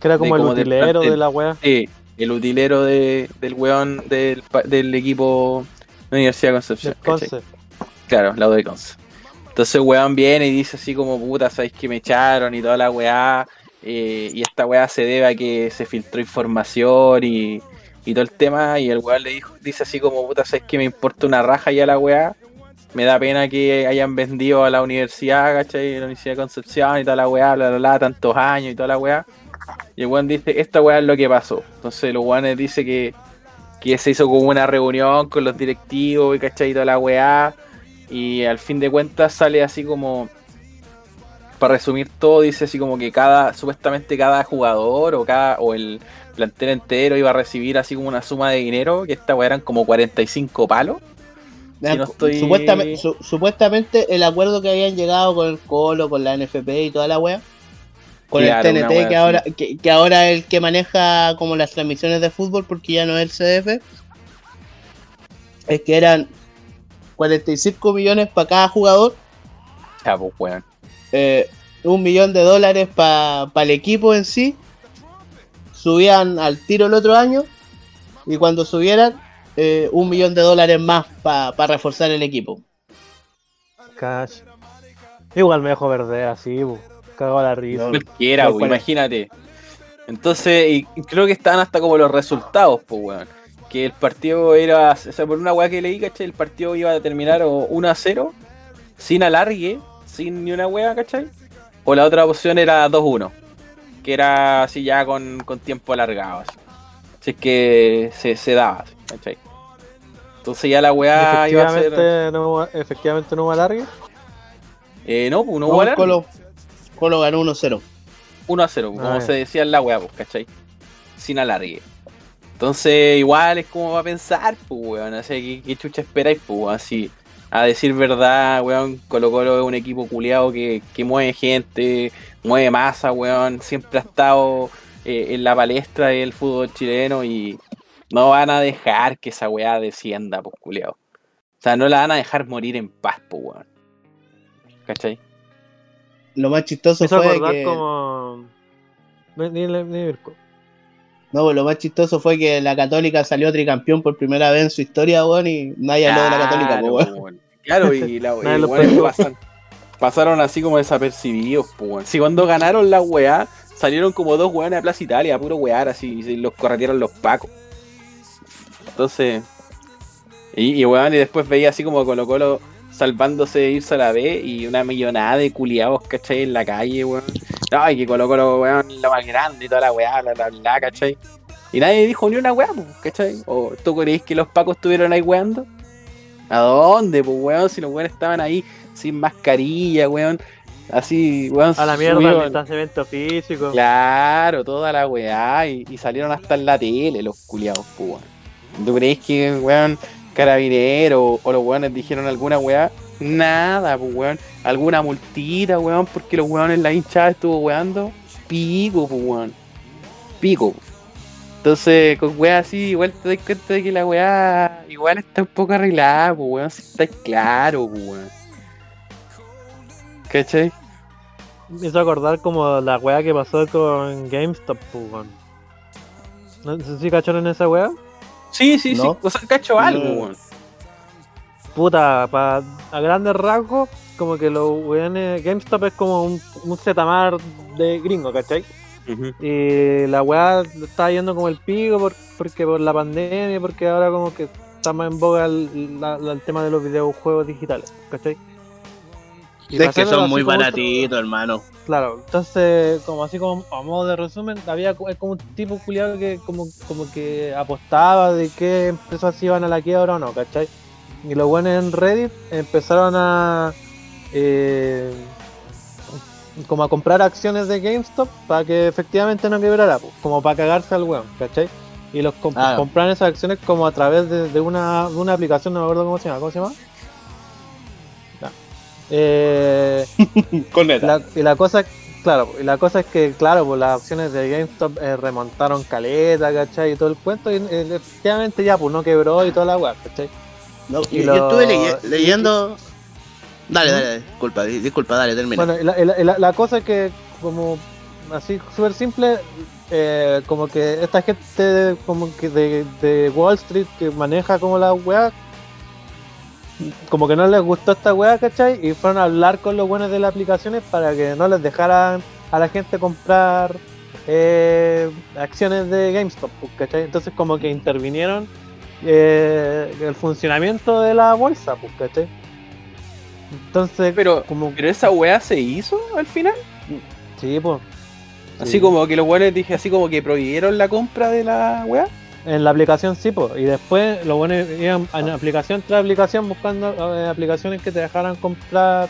Que era como De el como del utilero plantel. de la wea. Sí, el utilero de, del weón del, del equipo de Universidad de Concepción. Del. Conce. Claro, lado de Conce. Entonces weón viene y dice así como, puta, sabéis que me echaron y toda la weá. Eh, y esta weá se debe a que se filtró información y, todo el tema. Y el weón le dijo, dice así como, puta, sabéis que me importa una raja ya la weá. Me da pena que hayan vendido a la universidad, ¿cachai? La Universidad de Concepción y toda la weá, bla, bla, bla, tantos años y toda la weá. Y el weón dice, esta weá es lo que pasó. Entonces los weones dice que, que se hizo como una reunión con los directivos cachai y toda la weá. Y al fin de cuentas sale así como. Para resumir todo, dice así como que cada, supuestamente cada jugador o cada, o el plantel entero iba a recibir así como una suma de dinero, que esta weá eran como 45 palos. Si no estoy- supuestamente, su- supuestamente el acuerdo que habían llegado con el Colo, con la NFP y toda la wea, con Claro, el TNT wea que ahora, que, que ahora es el que maneja como las transmisiones de fútbol porque ya no es el CDF, es que eran 45 millones para cada jugador Ya, pues weón. Eh, un millón de dólares para el equipo en sí, subían al tiro el otro año y cuando subieran eh, un millón de dólares más para reforzar el equipo. Cash. Igual me dejo perder así, bu. Cago a la risa. No. Cualquiera, No, bu, ¿cuál es? imagínate. Entonces, y creo que estaban hasta como los resultados, pues, weón. Que el partido era, o sea, por una weá que leí. El partido iba a terminar o 1 a 0, sin alargue, sin ni una weá, ¿cachai? O la otra opción era 2-1, que era así ya con, con tiempo alargado, así. Así es que se, se daba, así, ¿cachai? Entonces ya la weá iba a ser... efectivamente, no, hubo- efectivamente no hubo alargue. Eh, no, pues no No, hubo alargue. Colo, Colo ganó 1-0. 1 a 0, como Ah, ya. se decía en la weá, pues, ¿cachai? Sin alargue. Entonces, igual es como va a pensar, pues, weón. Así que, ¿qué chucha esperáis, pues, weón? Así, a decir verdad, weón, Colo Colo es un equipo culiado que, que mueve gente, mueve masa, weón. Siempre ha estado eh, en la palestra del fútbol chileno y no van a dejar que esa weá descienda, pues, culiado. O sea, no la van a dejar morir en paz, pues, weón. ¿Cachai? Lo más chistoso hizo fue acordar que. como. Ni, ni, ni Mirko. No, pues lo más chistoso fue que la Católica salió tricampeón por primera vez en su historia, weón, y nadie habló de la Católica, pues, weón. Claro, y, la, y pescó. pasan- pasaron así como desapercibidos, pues, weón. Si cuando ganaron la weá, salieron como dos weones a Plaza Italia, a puro wear, así, y los corretieron los pacos. Entonces, y, y weón, y después veía así como Colo Colo salvándose de irse a la B y una millonada de culiados, ¿cachai? En la calle, weón. Ay, que Colo Colo, weón, más grande y toda la weá, bla, bla, bla, ¿cachai? Y nadie dijo ni una weá, ¿cachai? ¿O tú creéis que los pacos estuvieron ahí weando? ¿A dónde, pues, weón? Si los weones estaban ahí sin mascarilla, weón. Así, weón. A la mierda, el distanciamiento físico. Claro, toda la weá. Y, y salieron hasta en la tele los culiados, pues, weón. ¿Tú crees que, weón, carabinero o los weones dijeron alguna weá? Nada, pues, weón. Alguna multita, weón, porque los weones la hinchada estuvo weando. Pico, pues, weón. Pico. Entonces, con weá así, igual te das cuenta de que la weá igual está un poco arreglada, pues, weón. Si está claro, pues, weón. ¿Cachai? Me hizo acordar como la weá que pasó con GameStop, pues, weón. No sé si cacharon esa weá. Sí, sí, ¿No? sí. O sea, cacho algo, No. weón. Puta, pa- a grandes rasgos, como que los weones. GameStop es como un, un Zetamar de gringo, ¿cachai? Ujú. Y la weá está yendo como el pico por- porque por la pandemia, porque ahora como que está más en boga el, la- la- el tema de los videojuegos digitales, ¿cachai? Y Es que son muy baratitos, hermano. Claro, entonces, como así como a modo de resumen, había es como un tipo culiado que como, como que apostaba de qué empresas iban a la quiebra o no, ¿cachai? Y los buenos en Reddit empezaron a eh, como a comprar acciones de GameStop para que efectivamente no quebrara, como para cagarse al weón, ¿cachai? Y los comp- Ah. compraron esas acciones como a través de, de una, de una aplicación, no me acuerdo cómo se llama, ¿cómo se llama? Eh, Con neta. la, y la cosa, claro, y la cosa es que, claro, pues las acciones de GameStop eh, remontaron caleta, ¿cachai? Y todo el cuento, y eh, efectivamente ya, pues no quebró y toda la weá, ¿cachai? No, y yo, lo- yo estuve leye- y- leyendo. Dale, ¿Mm? dale, disculpa, di- disculpa, dale, termina. Bueno, la, cosa es que, como así, súper simple, eh, como que esta gente como que de, de Wall Street que maneja como la weá, como que no les gustó esta weá, ¿cachai? Y fueron a hablar con los buenos de las aplicaciones para que no les dejaran a la gente comprar eh, acciones de GameStop, pues, ¿cachai? Entonces como que intervinieron eh, el funcionamiento de la bolsa, pues, ¿cachai? Entonces, Pero, como pero esa weá se hizo al final. Sí, pues. Así Sí. como que los weones dije así como que prohibieron la compra de la weá. En la aplicación sí, pues. Y después lo bueno iban en aplicación tras aplicación buscando eh, aplicaciones que te dejaran comprar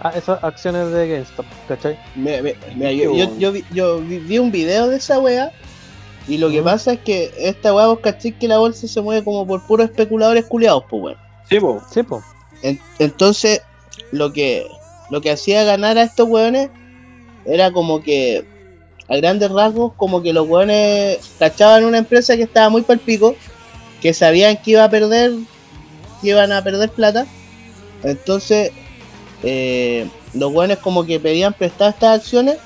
a- esas acciones de GameStop, ¿cachai? Me- me- mira, Qué yo, yo, yo vi, yo vi- un video de esa wea. Y lo que pasa es que esta wea, vos cachai que la bolsa se mueve como por puros especuladores culiados, pues weón. Sí, po. Sí, pues. En- entonces, lo que lo que hacía ganar a estos weones era como que, a grandes rasgos, como que los weones cachaban una empresa que estaba muy palpico, que sabían que iba a perder, que iban a perder plata. Entonces, eh, los weones como que pedían prestar estas acciones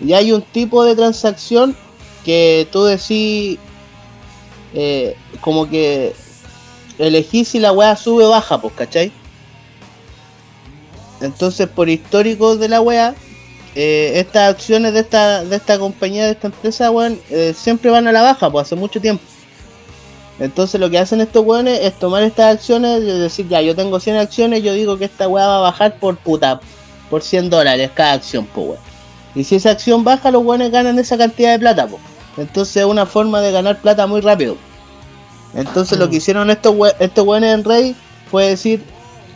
y hay un tipo de transacción que tú decís eh, como que elegís si la weá sube o baja, pues, ¿cachai? Entonces, por históricos de la weá, eh, estas acciones de esta, de esta compañía, de esta empresa, weón, eh, siempre van a la baja, pues hace mucho tiempo. Entonces lo que hacen estos weones es tomar estas acciones y decir, ya, yo tengo 100 acciones, yo digo que esta weá va a bajar por puta, por 100 dólares cada acción, pues weón. Y si esa acción baja, los weones ganan esa cantidad de plata, pues. Entonces es una forma de ganar plata muy rápido. Entonces lo que hicieron estos, we estos weones en Rey fue decir,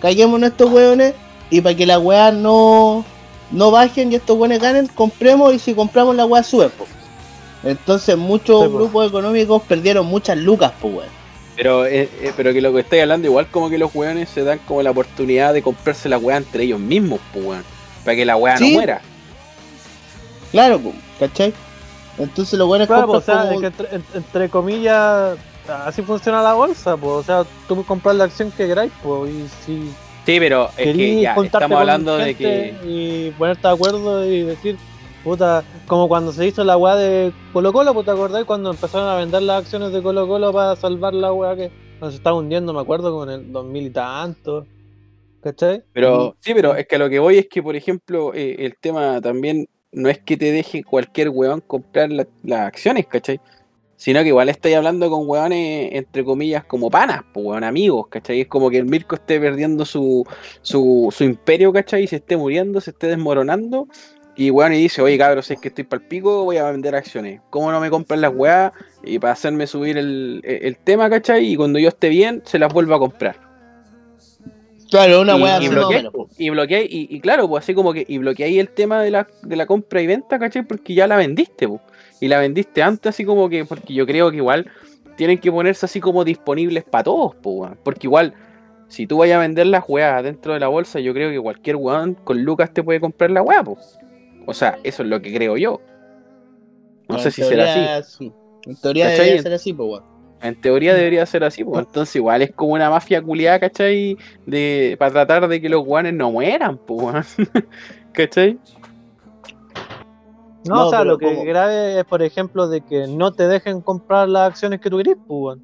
caiguemos en estos weones y para que la weá no, no bajen y estos weones ganen, compremos y si compramos la weá sube, pues. Entonces muchos Sí, po. grupos económicos perdieron muchas lucas, pues weón. Pero, eh, eh, pero que lo que estáis hablando, igual como que los weones se dan como la oportunidad de comprarse la weá entre ellos mismos, pues weón. Para que la weá Sí. no muera. Claro, po, ¿cachai? Entonces los buenos Claro, pues, o compran sea, como- es que entre, en- entre comillas, así funciona la bolsa, pues. O sea, tú puedes comprar la acción que queráis, pues. Y si Sí, pero es que ya estamos hablando de que. Y ponerte de acuerdo y decir, puta, como cuando se hizo la weá de Colo Colo, pues te acordás cuando empezaron a vender las acciones de Colo Colo para salvar la weá que nos estaba hundiendo, me acuerdo, con el 2000 y tanto. ¿Cachai? Pero, sí, pero es que a lo que voy es que, por ejemplo, eh, el tema también no es que te deje cualquier weón comprar la- las acciones, ¿cachai? Sino que igual estáis hablando con weones, entre comillas, como panas, pues weón, amigos, ¿cachai? Es como que el Mirko esté perdiendo su, su, su imperio, ¿cachai? Y se esté muriendo, se esté desmoronando. Y weón, y dice, oye cabros, si es que estoy para el pico, voy a vender acciones. ¿Cómo no me compran las weas? Y para hacerme subir el, el- el tema, ¿cachai? Y cuando yo esté bien, se las vuelvo a comprar. Claro, una y, weá y po. y bloqueáis, y, y claro, pues así como que, y bloqueáis el tema de la, de la compra y venta, ¿cachai? Porque ya la vendiste, pues. Y la vendiste antes, así como que, porque yo creo que igual tienen que ponerse así como disponibles para todos, weón. Porque igual, si tú vayas a vender las weas dentro de la bolsa, yo creo que cualquier weón con lucas te puede comprar la wea, pues. O sea, eso es lo que creo yo. No sé si será así. sí. En teoría ¿Cachai? debería ser así, pues weón. En teoría debería ser así, pues. Entonces igual es como una mafia culiada, ¿cachai? De, para tratar de que los guanes no mueran, pues, weón. ¿Cachai? No, No, o sea, lo que como- grave es, por ejemplo, de que no te dejen comprar las acciones que tú querés, pues,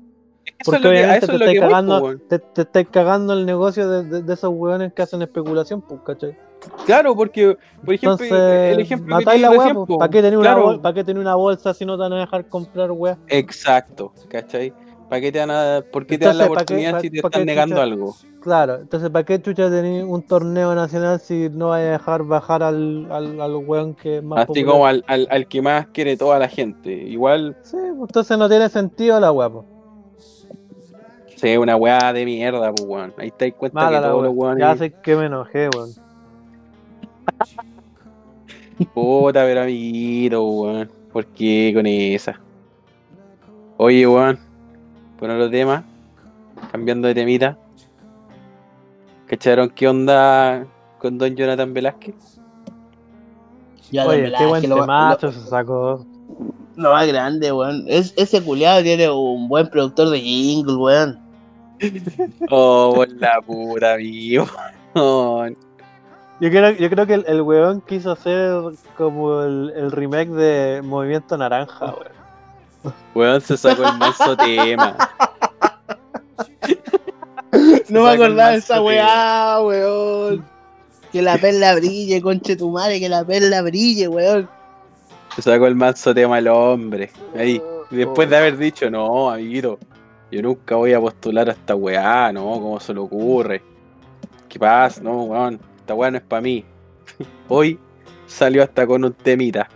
Porque que, obviamente te estáis voy, cagando, pues, te, te estáis cagando el negocio de, de- de esos weones que hacen especulación, pues, ¿cachai? Claro, porque, por ejemplo, Entonces, el ejemplo que te la pues, po. ¿para qué tener Claro, una, bol- pa' qué tener una bolsa si no te van a dejar comprar weá? Exacto, ¿cachai? ¿Para qué te dan a- ¿Por qué te dan la Entonces, ¿pa' qué- oportunidad si te están negando chucha? algo? Claro, entonces ¿para qué chucha tenéis un torneo nacional si no vais a dejar bajar al, al, al weón que más Así popular? como al, al, al que más quiere toda la gente. Igual, Sí, pues, entonces no tiene sentido la weá, pues. se una weá de mierda, pues, weón. Ahí te das cuenta Mala que todos los weones. Ya sé que me enojé, weón. Puta, pero amiguito, weón. ¿Por qué con esa? Oye, weón. Por otro tema. Cambiando de temita. ¿Cacharon qué onda con Don Jonathan Velázquez? Ya Oye, qué buen lo, temazo lo- se sacó. lo más grande, weón. Es, ese culiado tiene un buen productor de jingle, weón. Oh, por la puta, amigo. weón. Yo creo, yo creo que el, el weón quiso hacer como el, el remake de Movimiento Naranja, weón. Weón se sacó el manso tema. No me acordaba de esa mazo, weá, weón. Que la perla brille, conche tu madre, que la perla brille, weón. Se sacó el manso tema el hombre. Ahí. Y después de haber dicho, no, amiguito, yo nunca voy a postular a esta weá, no, ¿cómo se le ocurre? ¿Qué pasa? No, weón, esta weá no es para mí. Hoy salió hasta con un temita.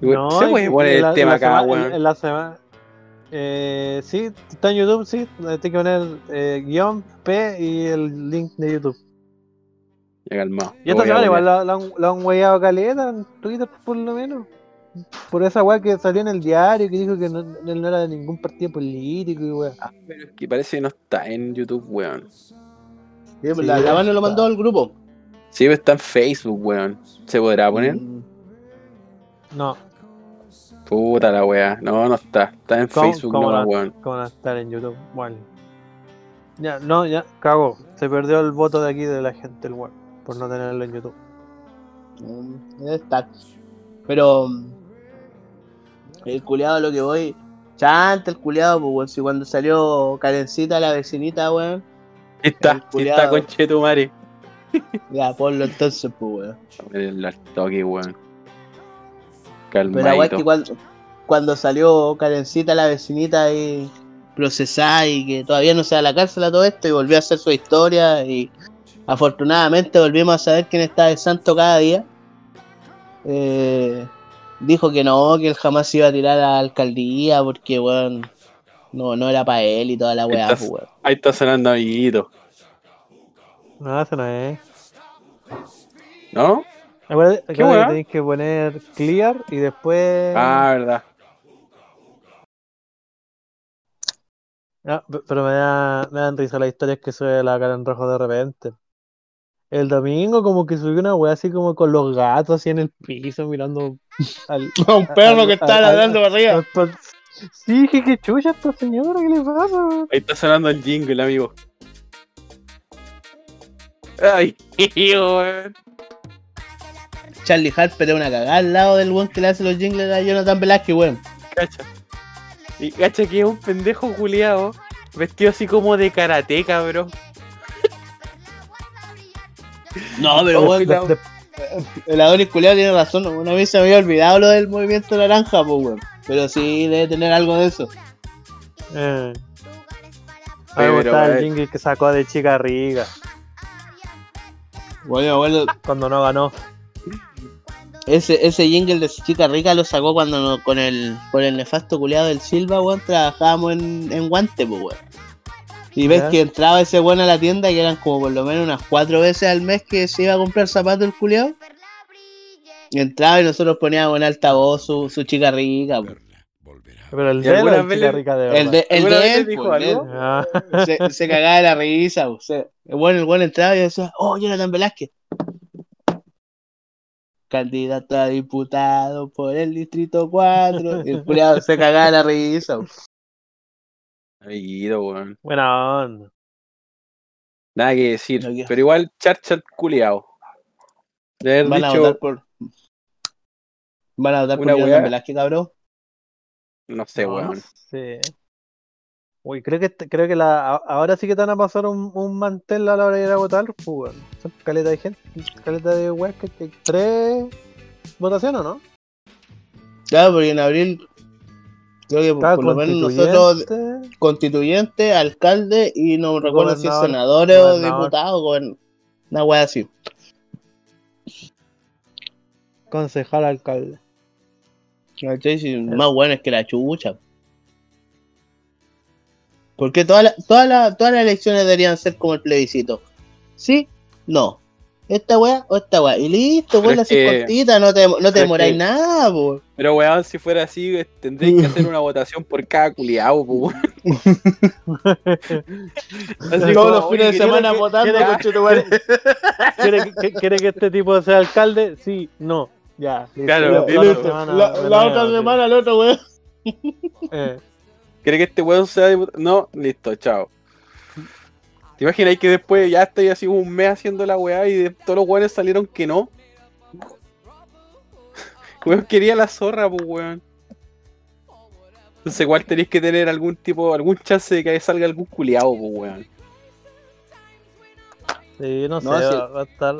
No, se puede poner el tema acá, weón. En la semana. Eh, sí, está en YouTube, sí. Tienes que poner eh, guion P y el link de YouTube. Ya calmado. Y esta semana igual la, la, han- la han weyado caleta en Twitter, por lo menos. Por esa weá que salió en el diario que dijo que no, él no era de ningún partido político y weá. Ah, pero es que parece que no está en YouTube, weón. Sí, pues Sí, la, la mano lo mandó al grupo. Sí, pero está en Facebook, weón. ¿Se podrá poner? Mm. No, Puta la weá. No, no está. Está en ¿Cómo- Facebook no? weón. ¿cómo van a estar en YouTube? Bueno. Ya, no, ya, cagó. Se perdió el voto de aquí de la gente, el weón. por no tenerlo en YouTube. Mm, debe estar. Pero mm, el culiado lo que voy. Chanta el culiado, pues weón. Si cuando salió Karencita, la vecinita, weón. Ahí está, está, conche tu madre. Ya, ponlo entonces, pues weón. El toque, weón. Pero es que cuando, cuando salió Karencita, la vecinita ahí procesada y que todavía no se da a la cárcel a todo esto y volvió a hacer su historia y afortunadamente volvimos a saber quién está de santo cada día. Eh, dijo que no, que él jamás iba a tirar a la alcaldía porque, weón, no, no era para él y toda la weá, pues, weón. Ahí está sonando amiguito. No, eso no es. ¿No? Acuérdate ¿Qué acuérdate weá? que tenéis que poner clear y después. Ah, verdad. Ah, pe- pero me, da, me dan risa las historias que sube la cara en rojo de repente. El domingo como que subió una wea así como con los gatos así en el piso mirando al... Un perro que está al- ladrando para arriba. al- al- Sí, dije, qué chucha esta señora, ¿qué le pasa? Ahí está sonando el jingle, amigo. Ay, weón. Charlie Harper es una cagada al lado del weón que le hace los jingles a Jonathan Velázquez, weón. Cacha. Y cacha que es un pendejo culiao vestido así como de karateca, bro. No, pero. De- El Adonis culiao tiene razón, una vez se me había olvidado lo del movimiento naranja, pues weón. Pero sí debe tener algo de eso. eh. A Pero, mí me gustaba el jingle que sacó de Chica Rica Bueno, bueno, cuando no ganó. Ese, ese jingle de Chica Rica lo sacó cuando no- con el con el nefasto culiado del Silva, weón, trabajábamos en, en guante, pues weón. Y ves Ya. que entraba ese weón a la tienda que eran como por lo menos unas cuatro veces al mes que se iba a comprar zapatos el culiado. Y entraba y nosotros poníamos en altavoz su, su chica rica, pues. Pero el ¿Y de él Rica de verdad. El de, el ¿Alguna de él, dijo pues, él. algo? Ah, se, se cagaba de la risa, o sea, el bueno, el bueno entraba y decía, oh, Jonathan Velázquez. Candidato a diputado por el distrito 4. Y el culiado se cagaba de la risa. Amiguito, weón. buena onda. Nada que decir. No, Pero igual, charchat culiao. De haber Van a dicho, votar por. Van a votar por. Velázquez, cabrón. no sé, No, weón. Sí. Uy, creo que creo que la, ahora sí que te van a pasar un, un mantel a la hora de ir a votar, pues. Son caleta de gente, caleta de weas que que- tres votaciones, ¿no? Claro, porque en abril. Creo que por, lo menos nosotros, constituyente, alcalde y no recuerdo si senadores o diputados, gobern- una wea así. concejal, alcalde. ¿Cachai? Si más bueno es que la chucha. Porque todas las todas las- todas las elecciones deberían ser como el plebiscito. ¿Sí? No. ¿Esta weá o esta weá? Y listo, weón, la que- haces cortita, no te, no te demoráis que- nada, po. Pero weón, si fuera así, tendréis que hacer una votación por cada culiao, pues, weón. Así Todos como, los fines de semana ¿quiere que- votando, quiere. ¿Quiere que, quiere que este tipo sea alcalde? Sí, no. Ya. listo. Claro, La La, listo. otra La- la semana, el otro weón. Eh, ¿Cree que este weón sea diputado? No, listo, chao. ¿Te imaginas que después ya estoy así un mes haciendo la weá y de todos los weones salieron que no? Weón quería la zorra, pues weón. Entonces igual tenéis que tener algún tipo, algún chance de que salga algún culiao, pues weón. sí, no sé, No, sí. va, a estar.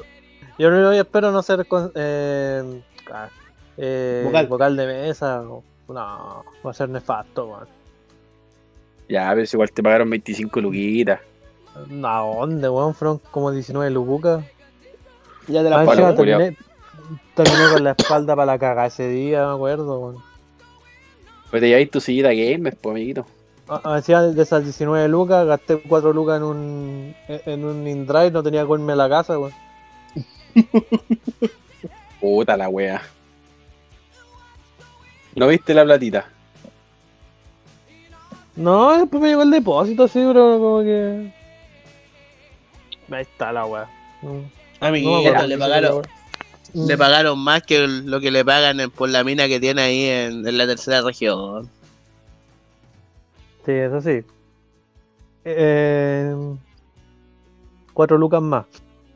Yo no espero no ser con- eh, ah, eh, Vocal. vocal de mesa. No, no, va a ser nefasto, weón. Ya, pero si igual te pagaron 25 luquitas. No, ¿dónde, weón? Fueron como 19 lubucas. Ya te la Bueno, encima culiao. terminé, terminé con la espalda para la caga ese día, me acuerdo, weón. Pues te lleváis tu sillita gamer, pues amiguito. Ah, ah, Encima de esas 19 lucas, gasté 4 lucas en un, en un InDrive, no tenía que irme a la casa, weón. Puta la wea. ¿No viste la platita? No, después me llegó el depósito, sí, pero como que. Ahí está la weá. No Amiguito, acuerdo le si pagaron, le pagaron más que lo que le pagan por la mina que tiene ahí en, en la tercera región. Sí, eso sí. Eh, cuatro lucas más.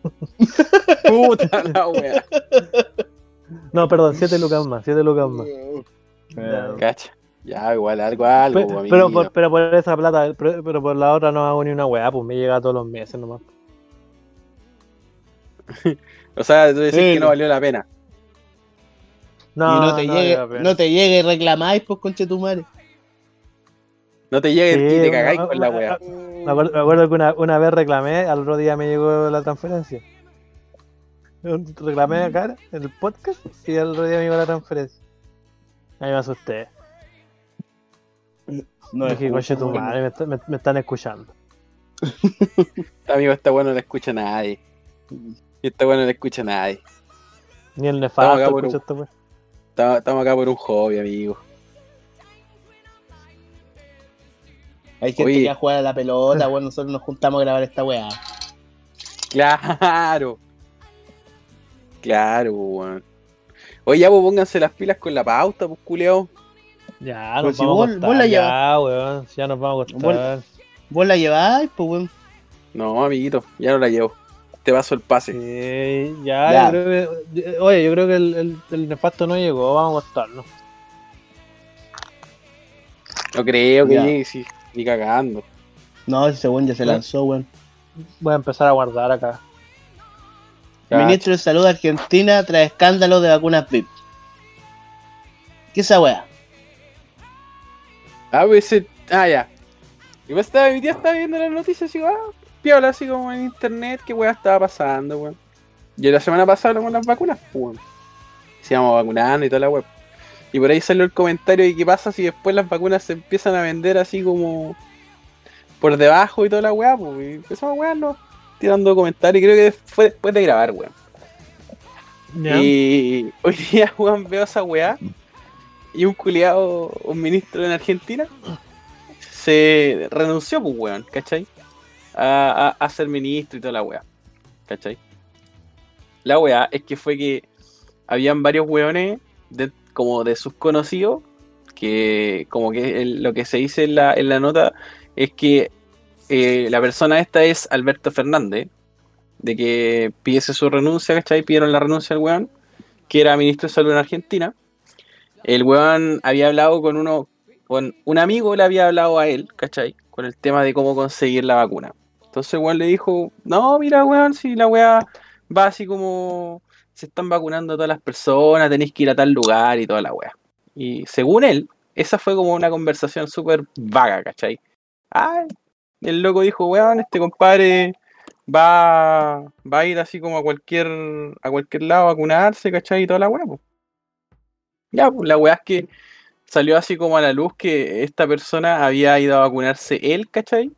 Puta la wea. No, perdón, 7 lucas más, 7 lucas más. Cacha. Ya, igual, algo, algo, Pe- amigo. pero, por, pero por esa plata, pero, pero por la otra no hago ni una weá, pues me llega todos los meses nomás. O sea, tú decís Sí, que no valió la pena. No, y no te no, llegue, no, pero- no te llegue y reclamáis, pues conche tu madre. No te llegue Sí, y te cagáis no, con la no, wea. Me acuerdo, me acuerdo que una, una vez reclamé, al otro día me llegó la transferencia. Reclamé acá en el podcast y al otro día me llegó la transferencia. Ahí me asusté. No es Dije, coche tu madre, me, está- me- me están escuchando. Amigo, esta weá no la escucha nadie. Y esta weá no la escucha nadie. Ni el Estamos acá nefasto por escucha un- esta wea. Estamos, estamos acá por un hobby, amigo. Hay gente Oye. que ya juega a la pelota, bueno, nosotros nos juntamos a grabar esta weá. Claro. Claro, weón. Oye, ya, pues pónganse las pilas con la pauta, pues culiao. Ya, Pero nos si vamos vos- a vos la ya, weón. Ya nos vamos a acostar. Vos la lleváis, pues weón. No, amiguito, ya no la llevo. Te paso el pase. Sí, ya, Ya. yo creo que. Oye, yo creo que el, el, el nefasto no llegó, vamos a acostarnos. No creo que llegue, sí, ni cagando. No, ese weón ya se lanzó, weón. Voy a empezar a guardar acá. Ministro de Salud de Argentina tras escándalo de vacunas VIP. ¿Qué esa weá? A veces. Ah, ya. Y pues estaba, mi tía estaba viendo las noticias así, ah, piola, así como en internet, qué weá estaba pasando, weón. Y la semana pasada con las vacunas, pues, weón. Se íbamos vacunando y toda la web. Y por ahí salió el comentario de qué pasa si después las vacunas se empiezan a vender así como por debajo y toda la weá, pues. Y empezamos a wearnos tirando comentarios. Y creo que fue después de grabar, weón. Y hoy día, weón, veo esa weá. Y un culiado, un ministro en Argentina, se renunció, pues, weón, ¿cachai? A, a- ser ministro y toda la weá, ¿cachai? La weá es que fue que habían varios weones, como de sus conocidos, que como que lo que se dice en la, en la nota es que eh, la persona esta es Alberto Fernández, de que pidiese su renuncia, ¿cachai? Pidieron la renuncia al weón, que era ministro de salud en Argentina. El weón había hablado con uno, con un amigo le había hablado a él, ¿cachai? Con el tema de cómo conseguir la vacuna. Entonces el weón le dijo, no, mira weón, si la weá va así como se están vacunando todas las personas, tenéis que ir a tal lugar y toda la weá. Y según él, esa fue como una conversación súper vaga, ¿cachai? Ay, el loco dijo, weón, este compadre va, va a ir así como a cualquier, a cualquier lado a vacunarse, ¿cachai? Y toda la weá, pues. Ya, pues la weá es que salió así como a la luz que esta persona había ido a vacunarse él, ¿cachai?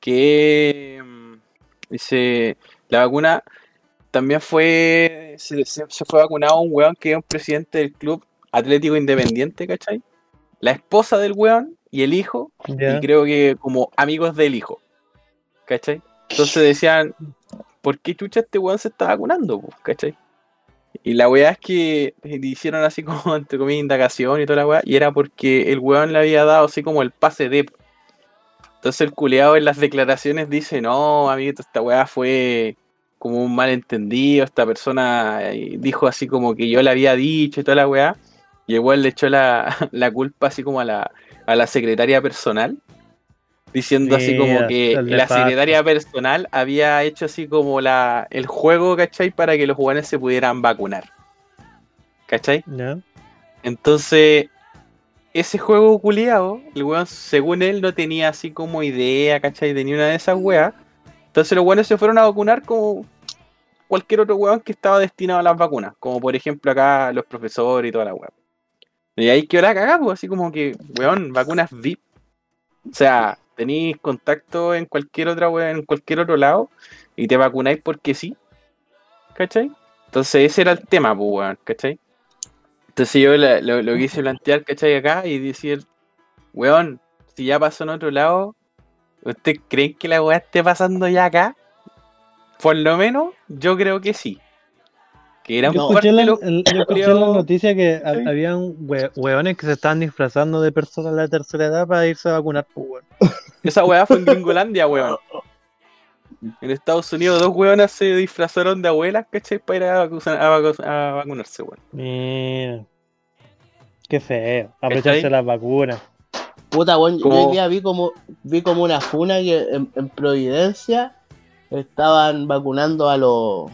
Que mm, dice, la vacuna también fue, se, fue vacunado un weón que es un presidente del club Atlético Independiente, ¿cachai? La esposa del weón y el hijo y creo que como amigos del hijo. ¿Cachai? Entonces decían, ¿por qué chucha este weón se está vacunando? po? ¿Cachai? Y la weá es que le hicieron así como entre comillas indagación y toda la weá, y era porque el weón le había dado así como el pase de. Entonces el culeado en las declaraciones dice, no, amiguito, esta weá fue como un malentendido, esta persona eh, dijo así como que yo le había dicho y toda la weá, y el weón le echó la, la culpa así como a la, a la secretaria personal, diciendo así como que la secretaria personal había hecho así como la, el juego, ¿cachai? Para que los jugadores se pudieran vacunar. ¿Cachai? Ya. Entonces, ese juego culiado, el weón, según él, no tenía así como idea, ¿cachai? De ni una de esas weas. Entonces los weones se fueron a vacunar como cualquier otro weón que estaba destinado a las vacunas. Como por ejemplo acá los profesores y toda la wea. Y ahí que la cagada, pues así como que, weón, vacunas VIP. O sea, tenéis contacto en cualquier otra en cualquier otro lado, y te vacunáis porque sí. ¿Cachai? Entonces ese era el tema, pues ¿cachai? Entonces yo la- lo, lo quise plantear, ¿cachai? Acá y decir, weón, si ya pasó en otro lado, ¿ustedes creen que la weá esté pasando ya acá? Por lo menos, yo creo que sí. Que eran Yo escuché, la, el- yo escuché la noticia que Sí. habían hue- hueones que se estaban disfrazando de personas de la tercera edad para irse a vacunar, pues, weón. Esa weá fue en Gringolandia, weón. En Estados Unidos dos weonas se disfrazaron de abuelas, ¿cachai? Para ir a, vacu- a vacu- a vacunarse, weón. Mira. Qué feo. Aprovecharse las vacunas. Puta, weón, yo hoy día vi como, vi como una funa que en, en Providencia estaban vacunando a los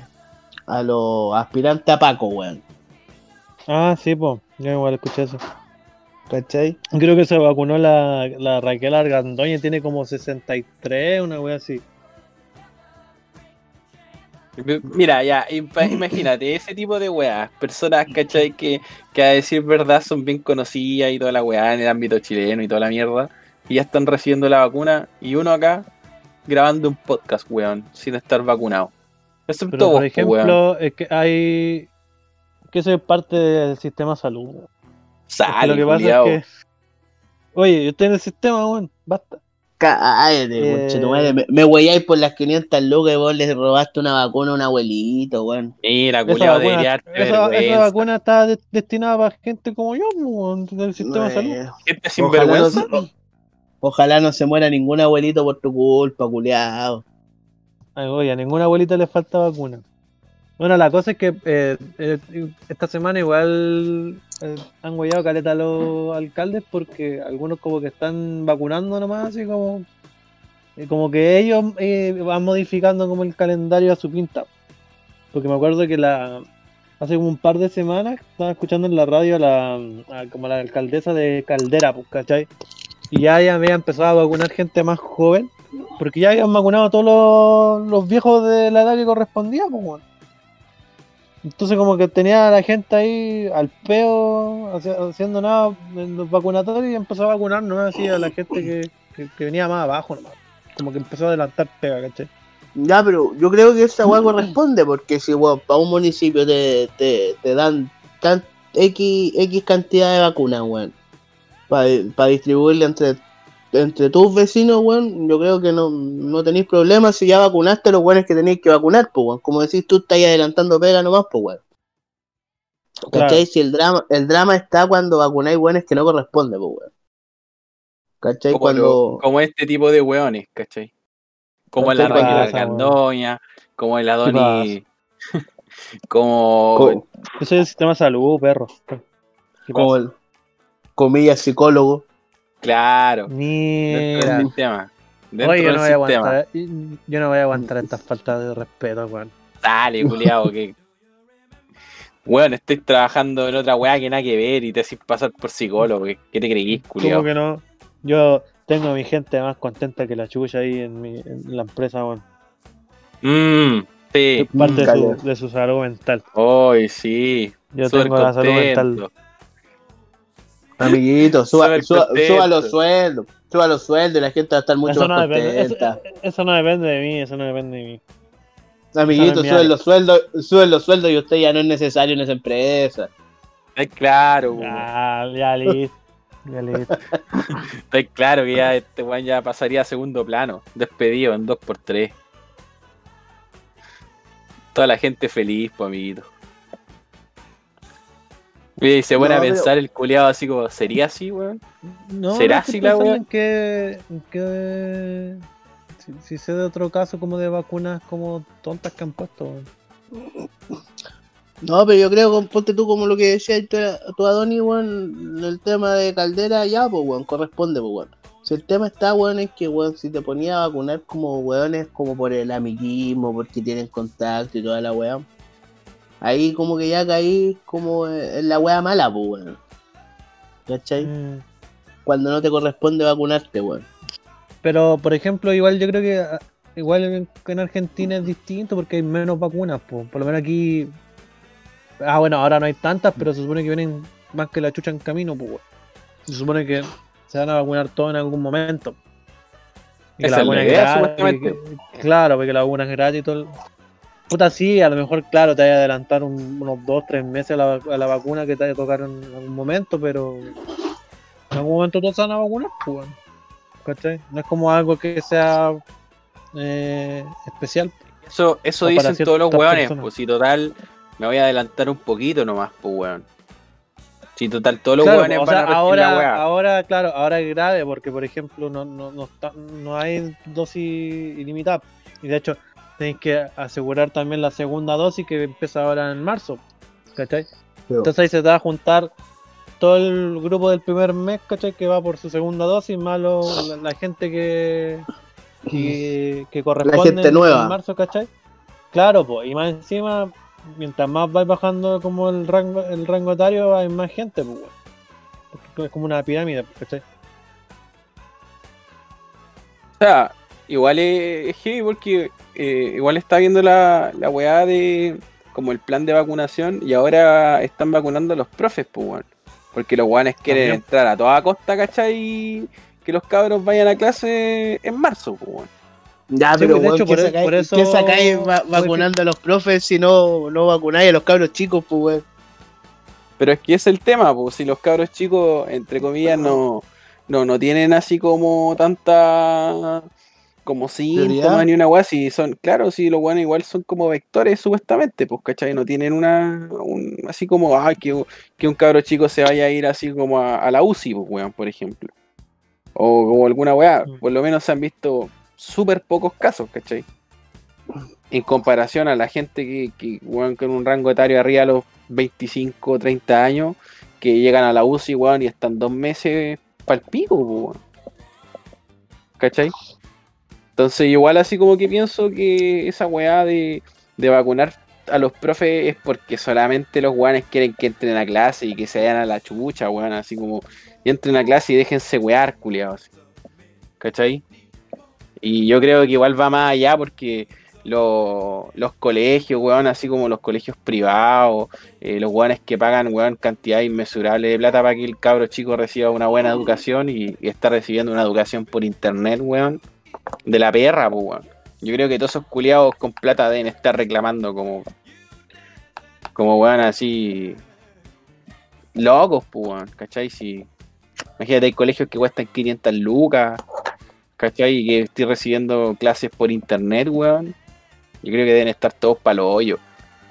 a los aspirantes a Paco, weón. Ah, sí, pues. Yo igual escuché eso. ¿Cachai? Creo que se vacunó la, la Raquel Argandoña, tiene como 63, una wea así. Mira, ya, imagínate, ese tipo de weas, personas, ¿cachai? Que, que a decir verdad son bien conocidas y toda la weá en el ámbito chileno y toda la mierda, y ya están recibiendo la vacuna, y uno acá grabando un podcast, weón, sin estar vacunado. Excepto Pero por po, ejemplo, weón. es que hay. que eso es parte del sistema de salud. Sale, lo que pasa culiao. es que. Oye, yo estoy en el sistema, weón, basta. Cállate, Eh. Me, me huelláis por las 500 lucas y vos le robaste una vacuna a un abuelito, weón. Mira, debería darte esa, esa vacuna está de- destinada para gente como yo, weón, del sistema de salud. Gente sin ojalá, no, vergüenza. se- ojalá no se muera ningún abuelito por tu culpa, culiao. Oye, a ninguna abuelita le falta vacuna. Bueno, la cosa es que eh, eh, esta semana igual eh, han guayado caleta a los alcaldes porque algunos como que están vacunando nomás, así como, como que ellos van modificando como el calendario a su pinta. Porque me acuerdo que la hace como un par de semanas estaba escuchando en la radio a la, a como la alcaldesa de Caldera, pues, ¿cachai? Y ya, ya había empezado a vacunar gente más joven porque ya habían vacunado a todos los, los viejos de la edad que correspondía, pues, weón. Entonces como que tenía a la gente ahí al peo, haci- haciendo nada en los vacunatorios y empezó a vacunar nomás así a la gente que, que- que venía más abajo nomás. Como que empezó a adelantar pega, ¿cachai? Ya, pero yo creo que esa weá corresponde, porque si weón, para un municipio te, te, te dan tan, X, X cantidad de vacunas, weón, para distribuirla entre, entre tus vecinos, weón, yo creo que no, no tenéis problemas si ya vacunaste a los weones que tenéis que vacunar, pues, weón. Como decís, tú estás adelantando pega nomás, pues, weón. ¿Cachai? Claro. Si el drama, el drama está cuando vacunáis weones que no corresponde, pues, weón. ¿Cachai? Como, Cuando... lo- como este tipo de weones, ¿cachai? Como la ¿Cachai? Raquel Argandoña, como el ¿Qué Adoni, como... soy del sistema de salud, perro. ¿Qué como el, comillas, psicólogo. Claro, dentro Mira. del sistema. Dentro Oye, yo del no voy sistema. aguantar, yo no voy a aguantar estas faltas de respeto, weón. Dale, culiao, que... Weón, estoy trabajando en otra weá que nada que ver y te haces pasar por psicólogo. ¿Qué, qué te creís, culiao? ¿Cómo que no? Yo tengo a mi gente más contenta que la chucha ahí en, mi, en la empresa, weón. Mmm, sí. Es parte de su, de su salud mental. Hoy sí. Yo Súper tengo la salud mental. Amiguito, suba, suba, los sueldos. Suba los sueldos y la gente va a estar mucho Eso no, más depende, eso, contenta. eso no depende de mí, eso no depende de mí. Amiguito, no suben los sueldos, suben los sueldos y usted ya no es necesario en esa empresa. Está claro, weón. Ya, ya listo. Ya listo. Está claro que ya este weón ya pasaría a segundo plano. Despedido en 2x3. Toda la gente feliz, pues, amiguito. Y se pone No, a pero- pensar el culiado así como, ¿sería así, weón? No, ¿Será así la en que, en que si, si sé de otro caso como de vacunas como tontas que han puesto. weón. No, pero yo creo que ponte tú como lo que decía tu, tu Adoni, weón, el tema de Caldera, ya, pues, weón, corresponde, pues, weón. Si el tema está, weón, es que, weón, si te ponía a vacunar como weones, como por el amiguismo, porque tienen contacto y toda la weá, ahí como que ya caí como en la weá mala, pues, weón. ¿Cachai? Mm. Cuando no te corresponde vacunarte, weón. Pero, por ejemplo, igual yo creo que ah, igual en, en Argentina es distinto porque hay menos vacunas. po. Por lo menos aquí. Ah, bueno, ahora no hay tantas, pero se supone que vienen más que la chucha en camino. Pues, weón. se supone que se van a vacunar todos en algún momento. Y que la vacuna idea, gratis, que- claro, porque la vacuna es gratis y todo. Puta, sí, a lo mejor, claro, te vaya a adelantar un- unos dos, tres meses a la, a la vacuna que te vaya a tocar en algún momento, pero en algún momento todos se van a vacunar, pues, weón. ¿Cachai? No es como algo que sea eh, especial. Eso, eso dicen todos los personas. pues si total me voy a adelantar un poquito nomás, pues weón. Si total, todos los Claro, weones o van sea, a recibir la ahora, ahora, claro, ahora es grave porque, por ejemplo, no, no, no, está- no hay dosis ilimitada. Y de hecho, tenéis que asegurar también la segunda dosis que empieza ahora en marzo. ¿Cachai? Entonces ahí se te va a juntar todo el grupo del primer mes, ¿cachai? Que va por su segunda dosis, más lo- la, la gente que, que, que corresponde gente en- nueva. en marzo, ¿cachai? Claro, pues, y más encima, mientras más vais bajando como el rango, el rango etario, hay más gente, pues, es como una pirámide, ¿cachai? O sea, igual es, es heavy porque eh, igual está viendo la, la weá de como el plan de vacunación y ahora están vacunando a los profes, pues weón. Porque los weones quieren También. entrar a toda costa, ¿cachai? Y que los cabros vayan a clase en marzo, pues weón. Ya, Sí, pero pues, de weón, hecho, ¿qué por e- sacáis, por eso- qué sacáis va- por eso- vacunando a los profes si no, no vacunáis a los cabros chicos, pues weón? Pero es que es el tema, pues si los cabros chicos, entre comillas, no, no, no tienen así como tanta como síntomas ni una weá, si son, claro, si los weones igual son como vectores supuestamente, pues cachai, no tienen una, un, así como, ah, que, que un cabro chico se vaya a ir así como a, a la UCI, pues weón, por ejemplo. O como alguna weá, Mm. por lo menos se han visto súper pocos casos, ¿cachai? En comparación a la gente que, que weón, con un rango etario arriba de los 25, 30 años, que llegan a la UCI, weón, y están dos meses pa'l pico, po, weón. ¿Cachai? Entonces, igual así como que pienso que esa weá de, de vacunar a los profes es porque solamente los weones quieren que entren a clase y que se vayan a la chucha, weón, así como entren a clase y déjense wear, culiados. ¿Cachai? Y yo creo que igual va más allá porque lo- los colegios, weón, así como los colegios privados, eh, los weones que pagan, weón, cantidad inmesurable de plata para que el cabro chico reciba una buena educación y, y está recibiendo una educación por internet, weón, de la perra, pues. Yo creo que todos esos culiados con plata deben estar reclamando como, como weón, así, locos, pues, weón, ¿cachai? Si, imagínate, hay colegios que cuestan 500 lucas, ¿cachai? Y que estoy recibiendo clases por internet, weón. Yo creo que deben estar todos para los hoyos.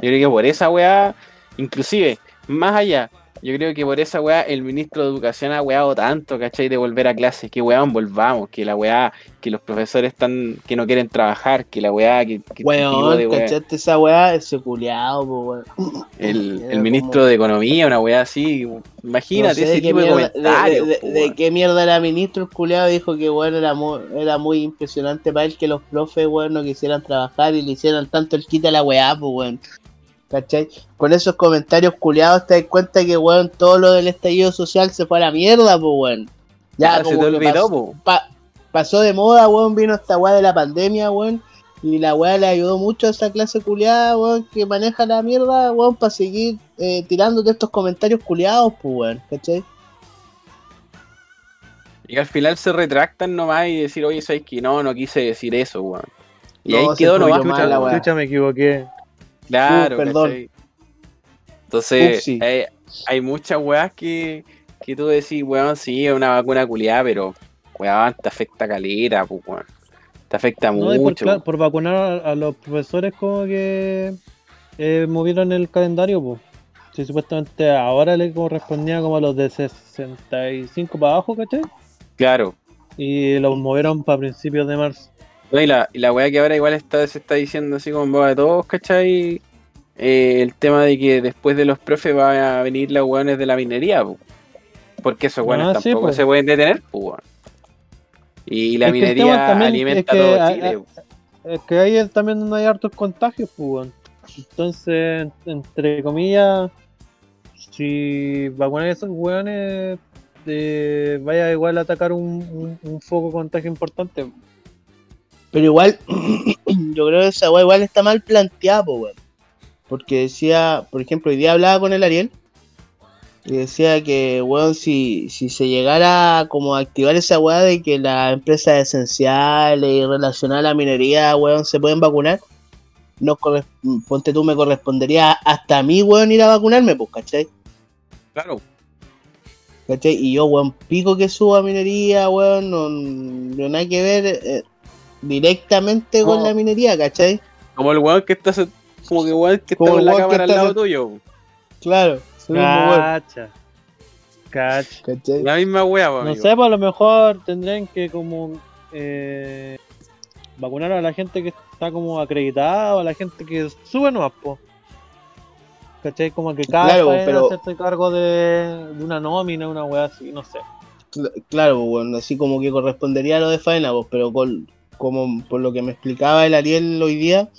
Yo creo que por esa weá, inclusive, más allá, yo creo que por esa weá el ministro de Educación ha weado tanto, ¿cachai? De volver a clases, que weón, volvamos, que la weá, que los profesores están, que no quieren trabajar, que la weá, que, que tipo Weón, de weá. ¿cachaste esa weá? Ese pues weón. El, ministro como- de Economía, una weá así, imagínate No sé ese tipo de mierda- de- comentarios. de, de weón. qué mierda era ministro el culiao dijo que bueno era muy, era muy impresionante para él que los profes weón no quisieran trabajar y le hicieran tanto el quita a la weá, pues weón. ¿Cachai? Con esos comentarios culiados te das cuenta que weón todo lo del estallido social se fue a la mierda, pues weón. Ya Ah, se como te que olvidó, pasó, po. pa- pasó de moda, weón, vino esta weá de la pandemia, weón. Y la weá le ayudó mucho a esa clase culiada, weón, que maneja la mierda, weón, para seguir eh, tirándote estos comentarios culiados, pues weón, ¿cachai? Y al final se retractan nomás y decir, oye, ¿sabes que no? No quise decir eso, weón. Y No, ahí se quedó nomás. Chucha, me equivoqué. Claro, Uh, perdón. ¿cachai? Entonces, Upsi. hay muchas weas que, que tú decís, weón, sí, es una vacuna culiada, pero, weón, te afecta calera, pues, weón. Te afecta No, y por, mucho. por vacunar a, a los profesores como que eh, movieron el calendario, pues. Sí, supuestamente ahora le correspondía como a los de 65 para abajo, ¿cachai? Claro. Y los movieron para principios de marzo. No, y la, y la wea que ahora igual está, se está diciendo así como en boca de todos, ¿cachai? Eh, el tema de que después de los profes van a venir los weones de la minería, po. porque esos weones Ah, sí, tampoco po. se pueden detener, weón. Y la Es minería alimenta es que todo Chile. a- po. Es que ahí también no hay hartos contagios, pues. Entonces, entre comillas, si vacunar a esos weones, eh, vaya igual a atacar un, un, un foco de contagio importante. Pero igual, yo creo que esa weá igual está mal planteada, po, weón. Porque decía, por ejemplo, hoy día hablaba con el Ariel y decía que, weón, si, si se llegara como a activar esa weá de que las empresas esenciales y relacionadas a la minería, weón, se pueden vacunar, no ponte tú, me correspondería hasta a mí, weón, ir a vacunarme, pues, ¿cachai? Claro. ¿Cachai? Y yo, weón, pico que suba minería, weón, no, no nada que ver eh, directamente con la minería, ¿cachai? Como el weón que está, como que weón que está Como con el la cámara al está lado tuyo. Claro, weón. Cacha. Cach. ¿cachai? La misma po, No amigo. sé, pues a lo mejor tendrían que como eh, vacunar a la gente que está como acreditada o a la gente que sube nomás, po. ¿Cachai? Como que cada Claro, pero- hacerse cargo de, de una nómina, una weá así, no sé. Cl- Claro, bueno, así como que correspondería a lo de faena, pues, pero con, como por lo que me explicaba el Ariel hoy día,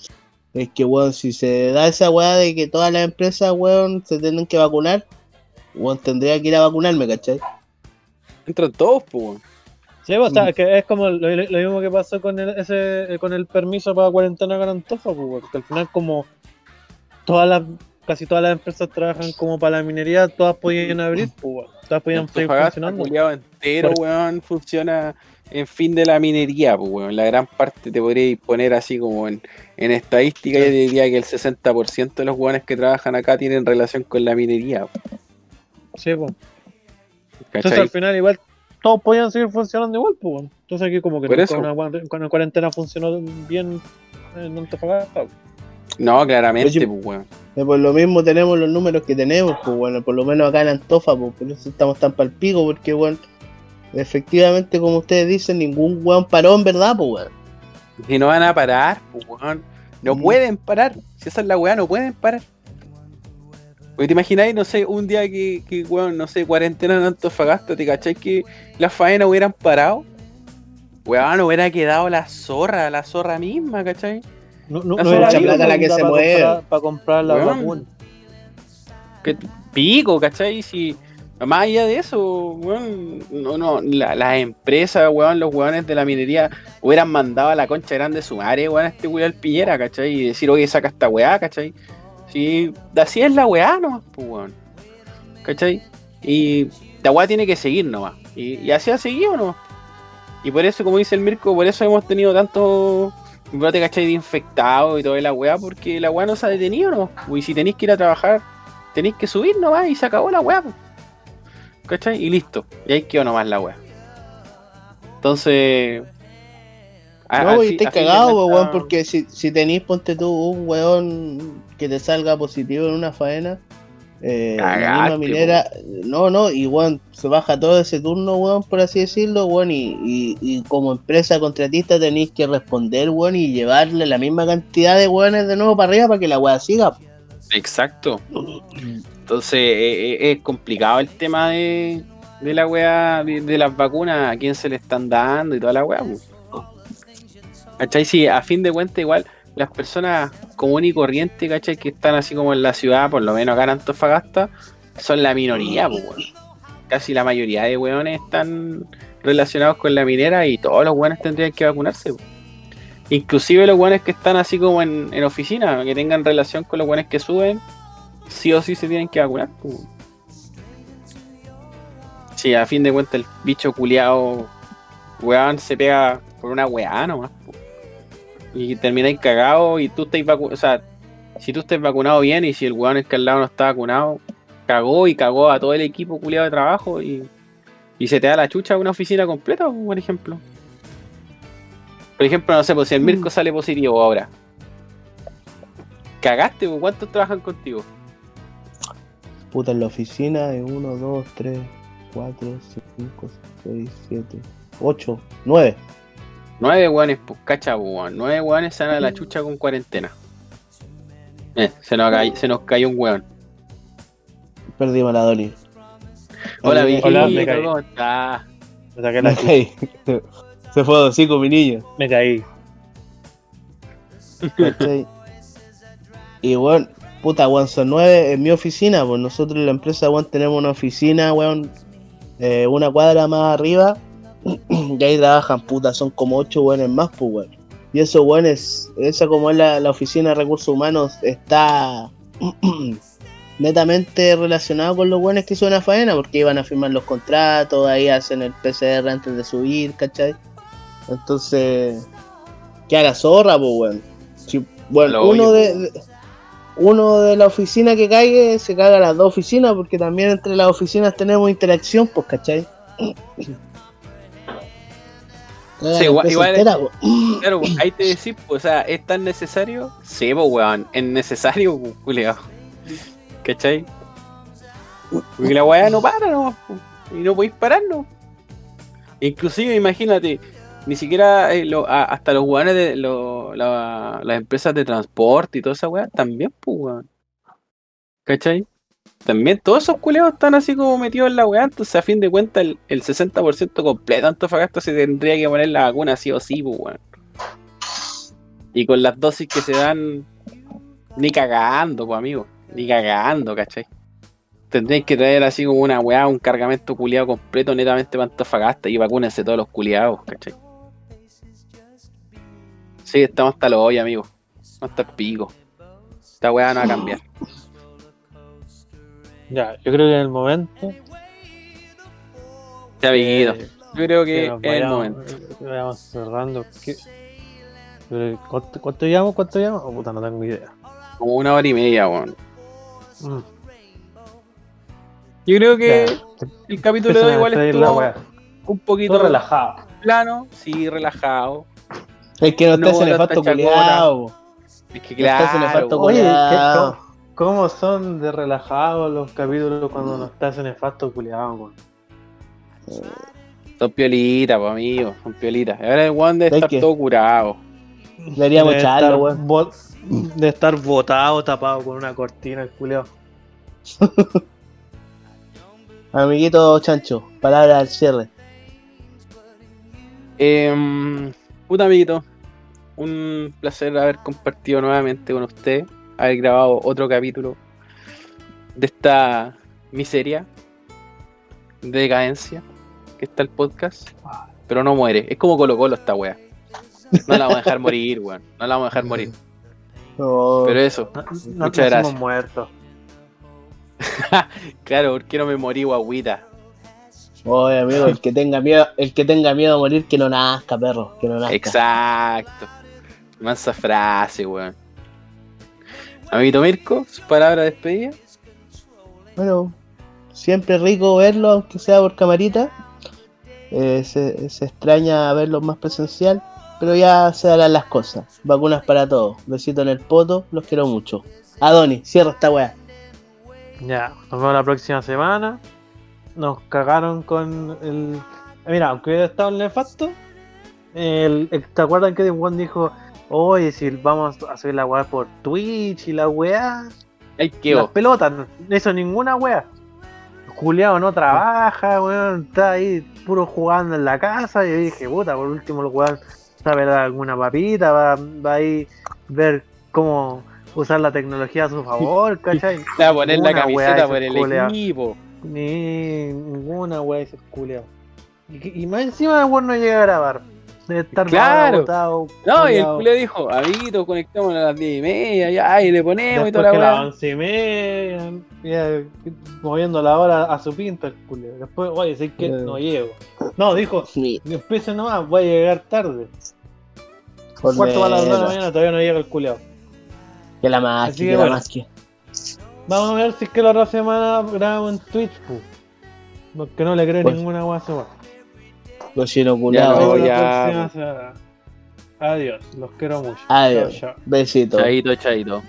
es que, weón, si se da esa weá de que todas las empresas, weón, se tienen que vacunar, weón, tendría que ir a vacunarme, ¿cachai? Entran todos, pues, weón. Sí, pues, o sea, Mm. que es como lo, lo mismo que pasó con el, ese, con el permiso para cuarentena con Antofa, pues, weón, que al final como todas las, casi todas las empresas trabajan como para la minería, todas podían abrir, pues, todas podían seguir funcionando. entero, weón, funciona en fin de la minería, pues, weón. La gran parte te podría poner así como en, en estadística, yo diría que el 60% de los weones que trabajan acá tienen relación con la minería, Sí, pues. ¿cachai? Entonces al final igual todos podían seguir funcionando igual, pues. bueno. Entonces aquí como que Por nunca eso. una, cuaren- con la cuarentena funcionó bien en Antofagasta. pues. No, claramente, Oye, pues, weón. Eh, Por lo mismo tenemos los números que tenemos, pues bueno, por lo menos acá en Antofa, pues por eso estamos tan palpico, porque bueno, efectivamente como ustedes dicen, ningún weón paró en verdad, pues weón. Si no van a parar, pues, weón. No Mm. pueden parar. Si esa es la weá, no pueden parar. Porque te imagináis, no sé, un día que, que weón, no sé, cuarentena en Antofagasta, ¿te cachai que las faenas hubieran parado? Weón, hubiera quedado la zorra, la zorra misma, ¿cachai? No, no, era mucha plata la que se para mueve. comprar, para comprar la Weón. vacuna. Que pico, ¿cachai? Si, más allá de eso, weón, no, no, la- las empresas, weón, los weones de la minería hubieran mandado a la concha grande de su madre, weón, a este weón Piñera, ¿cachai? Y decir, oye, saca esta weá, ¿cachai? Si así es la weá nomás, pues, weón. ¿Cachai? Y la weá tiene que seguir nomás. Y, y así ha seguido nomás. Y por eso, como dice el Mirko, por eso hemos tenido tanto brote, ¿cachai? De infectados y toda la weá, porque la weá no se ha detenido nomás. Y si tenéis que ir a trabajar, tenéis que subir nomás y se acabó la weá, pues. ¿Cachai? Y listo. Y ahí quedó nomás la weá. Entonces. a- No, cagados, pues, cuentas- weón, porque si, si tenéis, ponte tú, un weón que te salga positivo en una faena, eh, la Cagaste, misma minera, no, no, y weón, se baja todo ese turno, weón, por así decirlo, weón, y, y, y como empresa contratista tenéis que responder, weón, y llevarle la misma cantidad de weones de nuevo para arriba para que la weá siga. Exacto. Entonces eh, eh, es complicado el tema de, de la weá, de, las vacunas, a quién se le están dando y toda la weá. pues. ¿Cachai? Sí, a fin de cuentas igual las personas comunes y corrientes, ¿cachai? Que están así como en la ciudad, por lo menos acá en Antofagasta, son la minoría, pues. Casi la mayoría de weones están relacionados con la minera y todos los weones tendrían que vacunarse. pues. Inclusive los weones que están así como en, en oficina, que tengan relación con los weones que suben, sí o sí se tienen que vacunar. pues. Sí, a fin de cuentas el bicho culiao, weón, se pega por una weá nomás. po. Y termináis cagado y tú estáis vacunado, o sea, si tú estás vacunado bien y si el weón es que al lado no está vacunado, cagó y cagó a todo el equipo culiado de trabajo y, y se te da la chucha a una oficina completa, po, por ejemplo. Por ejemplo, no sé, pues si el Mirko sale positivo ahora. Cagaste, ¿cuántos trabajan contigo? Puta, en la oficina de 1, 2, 3, 4, 5, 6, 7, 8, 9. Nueve weones, pues cacha, weón. Nueve weones se van a la chucha con cuarentena. Eh, se nos, cayó, se nos cayó un weón. Perdimos la Dolly. Hola, viejito, Hola, me caí. ¿cómo estás? Me saqué Me la caí. Se fue a hocico, mi niño. Me caí. y bueno, puta, weón, son nueve en mi oficina, pues nosotros en la empresa, weón, tenemos una oficina, weón, eh, una cuadra más arriba, y ahí trabajan, puta, son como ocho weones más, pues, weón. Y eso, weones, esa como es la, la oficina de recursos humanos, está netamente relacionado con los weones que suben a faena, porque iban a firmar los contratos, ahí hacen el PCR antes de subir, ¿cachai? Entonces, que haga zorra, pues, weón. Si, bueno, uno de, de- uno de la oficina que caiga se caga las dos oficinas, porque también entre las oficinas tenemos interacción, pues, ¿cachai? Sí, igual- igual- entera, pues. Claro, pues, ahí te decís, pues, o sea, ¿es tan necesario? Sí, pues, weón, es necesario, pues, culiao. ¿Cachai? Porque la weá no para, no. Y no podéis pararlo. Inclusive, imagínate, ni siquiera eh, hasta los weones de las empresas de transporte y toda esa weá también, pues weón. ¿Cachai? También todos esos culeos están así como metidos en la weá, entonces a fin de cuentas el, el 60% completo de Antofagasta se tendría que poner la vacuna sí o sí, pues weón. Y con las dosis que se dan, ni cagando, pues amigo, ni cagando, ¿cachai? Tendréis que traer así como una weá, un cargamento culiado completo netamente para Antofagasta y vacúnense todos los culiados, ¿cachai? Sí, estamos hasta los hoy, amigo. Estamos hasta el pico. Esta weá no va a cambiar. Ya, yo creo que en el momento. Ya, amiguito. eh, Yo creo que es el momento. que vayamos cerrando. ¿Cuánto, ¿Cuánto llevamos? ¿Cuánto llevamos? Oh, puta, no tengo idea. Como una hora y media, weón. Mm, Yo creo que ya, el capítulo de hoy igual estuvo un poquito Todo relajado. plano, sí, relajado. Es que no No, está ese no nefasto po. Es que claro, nefasto. Oye, ¿qué- culiao. cómo, son de relajados los capítulos cuando no está ese nefasto culiado, weón? son piolitas, pues amigo, son piolitas. Ahora el weón debe ¿Sabes estar qué? todo curado. Deberíamos De echarlo, weón. De estar botado, tapado con una cortina, el culiao. Amiguito Chancho, palabra al cierre. Em, puta amiguito, un placer haber compartido nuevamente con usted, haber grabado otro capítulo de esta miseria de decadencia que está el podcast, pero no muere, es como Colo Colo esta wea. No la vamos a dejar morir, weón, no la vamos a dejar morir. No, Pero eso, No, Muchas no gracias. muertos. claro, ¿por qué no me morí, guaguita? Oye, amigo, el que tenga miedo, el que tenga miedo a morir, que no nazca, perro, que no nazca. Exacto. Mansa frase, weón. Amiguito Mirko, su palabra de despedida. Bueno, siempre rico verlo, aunque sea por camarita. Eh, se, se extraña verlo más presencial, pero ya se darán las cosas. Vacunas para todos. Besito en el poto, los quiero mucho. Adoni, cierra esta weá. Ya, nos vemos la próxima semana. Nos cagaron con el. Mira, aunque hubiera estado el nefasto, el, el- ¿te acuerdan que Juan dijo, oye, si vamos a hacer la weá por Twitch y la weá? Ay, qué Las pelotas, no hizo ninguna weá. Juliado no trabaja, weón, está ahí puro jugando en la casa. Y yo dije, puta, por último el weón sabe dar alguna papita, va, va ahí ver cómo usar la tecnología a su favor, ¿cachai? Va a poner la camiseta por el equipo. Ni ninguna weá ese culeado. Y, que- y más encima el weón no llega a grabar. Debe estar Claro. agotado, No, y el culeo dijo, amiguito, conectamos a las 10 y media, ya, y le ponemos y toda que la las weá. once y media, ya, moviendo la hora a su pinta el culeo. Después, oye, sé que no llego. No, dijo, Sí, empieza nomás, voy a llegar tarde. Cuarto para las 2 de la mañana todavía no llega el culeo. Que la magia, que que la bueno. magia. Vamos a ver si es que la otra semana grabamos en Twitch, pu. Porque no le creo Pues- ninguna weá a ese weón. Cochino Ya ya, próxima semana. Adiós, los quiero mucho. Adiós. Chao, chao. Besito. Chaito, chaito.